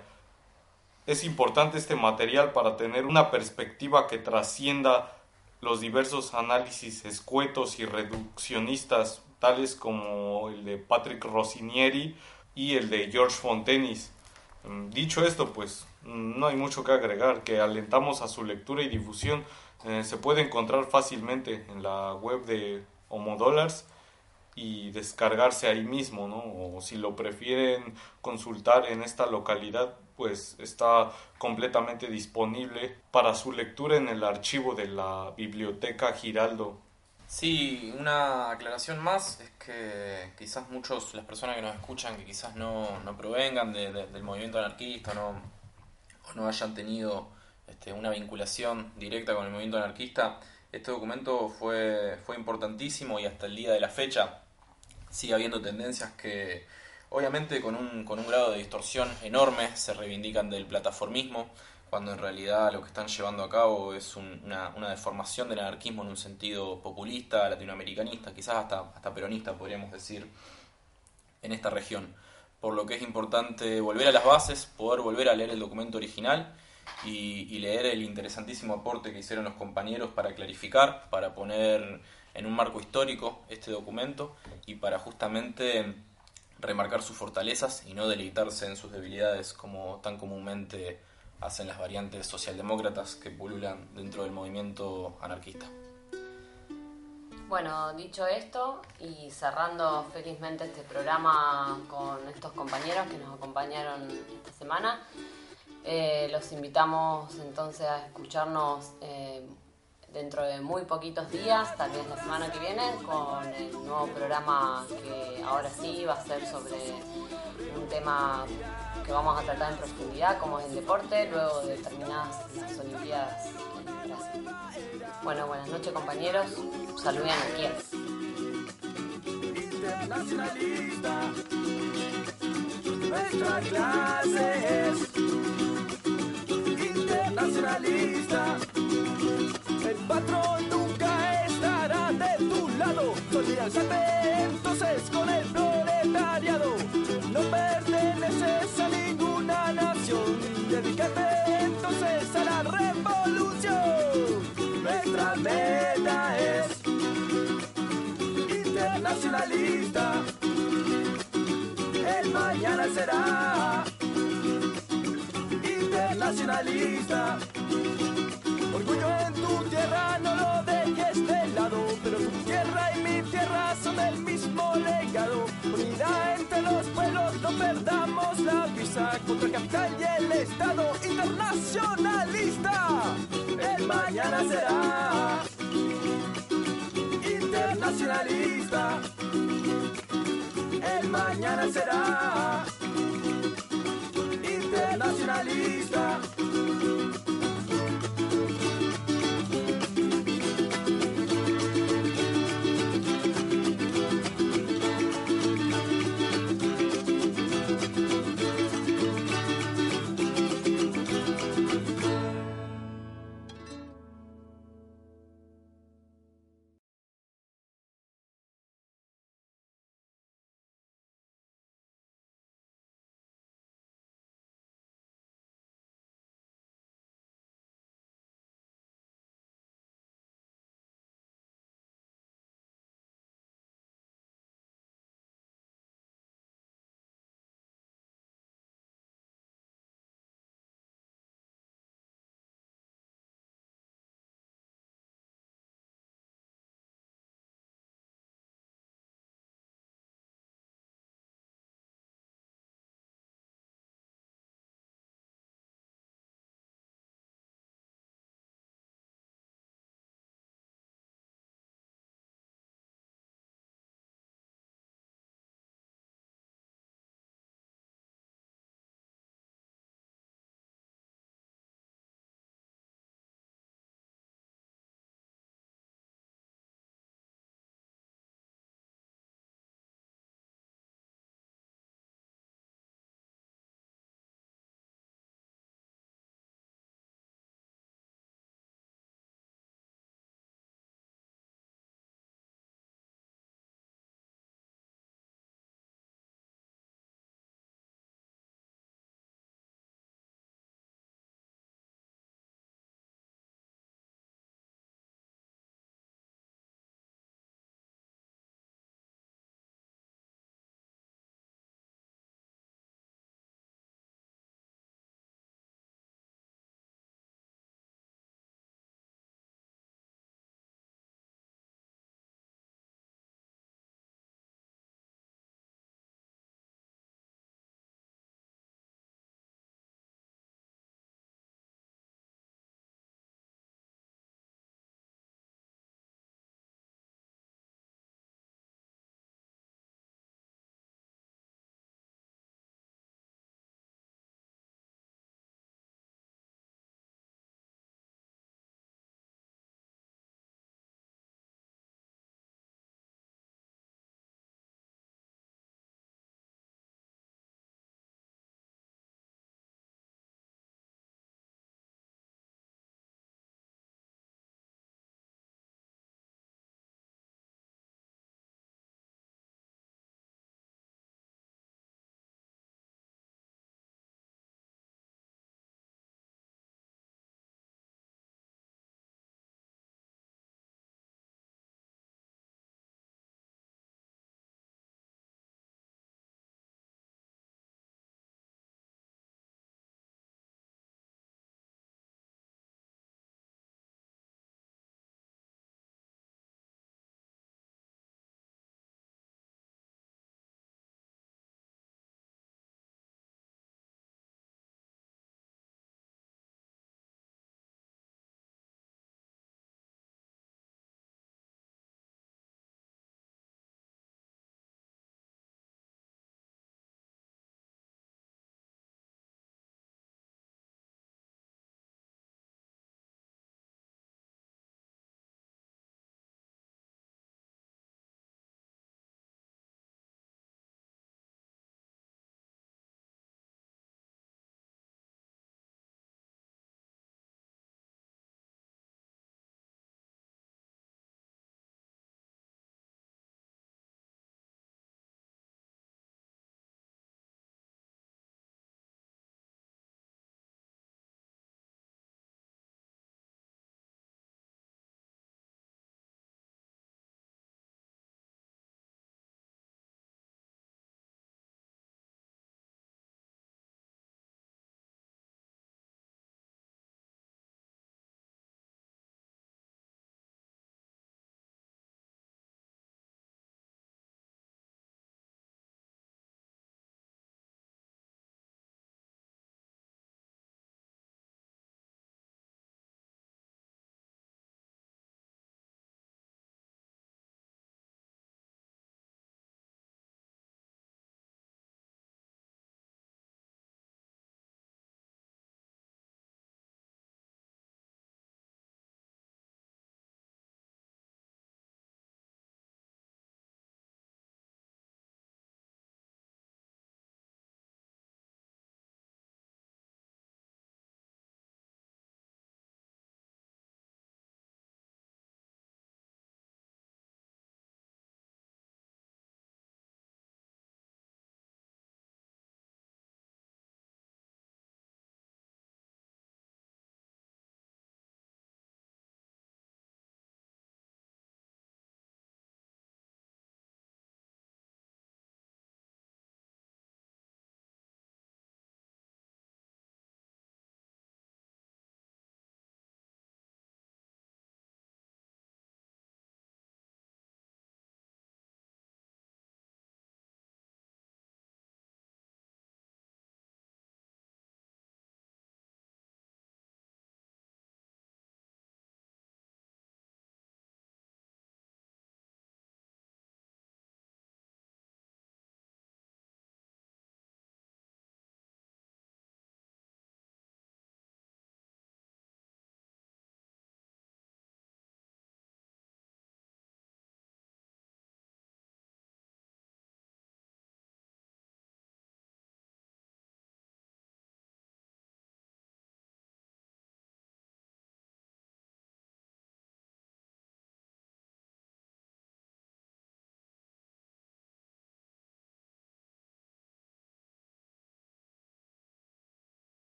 Es importante este material para tener una perspectiva que trascienda los diversos análisis escuetos y reduccionistas, tales como el de Patrick Rossinieri y el de George Fontenis. Dicho esto, pues no hay mucho que agregar, que alentamos a su lectura y difusión. Eh, se puede encontrar fácilmente en la web de Homodollars y descargarse ahí mismo, ¿no? O si lo prefieren consultar en esta localidad, pues está completamente disponible para su lectura en el archivo de la Biblioteca Giraldo. Sí, una aclaración más es que quizás muchos, las personas que nos escuchan, que quizás no, no provengan de, de, del movimiento anarquista o no hayan tenido este, una vinculación directa con el movimiento anarquista, este documento fue, fue importantísimo y hasta el día de la fecha sigue habiendo tendencias que obviamente con un, con un grado de distorsión enorme se reivindican del plataformismo, cuando en realidad lo que están llevando a cabo es un, una, una, deformación del anarquismo en un sentido populista, latinoamericanista, quizás hasta, hasta peronista podríamos decir, en esta región. Por lo que es importante volver a las bases, poder volver a leer el documento original y, y leer el interesantísimo aporte que hicieron los compañeros para clarificar, para poner en un marco histórico este documento y para justamente remarcar sus fortalezas y no deleitarse en sus debilidades como tan comúnmente hacen las variantes socialdemócratas que pululan dentro del movimiento anarquista. Bueno, dicho esto y cerrando felizmente este programa con estos compañeros que nos acompañaron esta semana, eh, los invitamos entonces a escucharnos eh, dentro de muy poquitos días, tal vez la semana que viene, con el nuevo programa que ahora sí va a ser sobre un tema que vamos a tratar en profundidad, como es el deporte, luego de terminadas las Olimpiadas en Brasil. Bueno, buenas noches compañeros, saluden a quien. Nuestra clase es internacionalista. El patrón nunca estará de tu lado. Solidarizate entonces con el proletariado. No perteneces a ninguna nación. Dedícate entonces a la revolución. Nuestra meta es internacionalista. El mañana será internacionalista. Orgullo en tu tierra, no lo dejes de lado. Pero tu tierra y mi tierra son del mismo legado. Unidad entre los pueblos, no perdamos la vista contra el capital y el Estado internacionalista. El mañana será internacionalista. El mañana será internacionalista.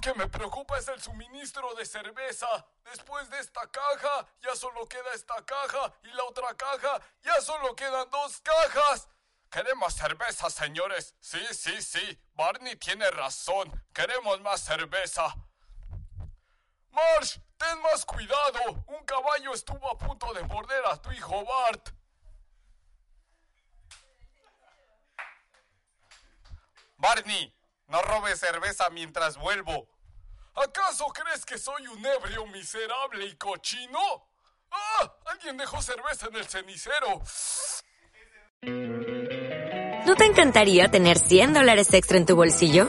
Que me preocupa es el suministro de cerveza. Después de esta caja, ya solo queda esta caja y la otra caja, ya solo quedan dos cajas. Queremos cerveza, señores. Sí, sí, sí. Barney tiene razón. Queremos más cerveza. Marsh, ten más cuidado. Un caballo estuvo a punto de morder a tu hijo Bart. Barney, no robes cerveza mientras vuelvo. ¿Acaso crees que soy un ebrio miserable y cochino? ¡Ah! Alguien dejó cerveza en el cenicero. ¿No te encantaría tener 100 dólares extra en tu bolsillo?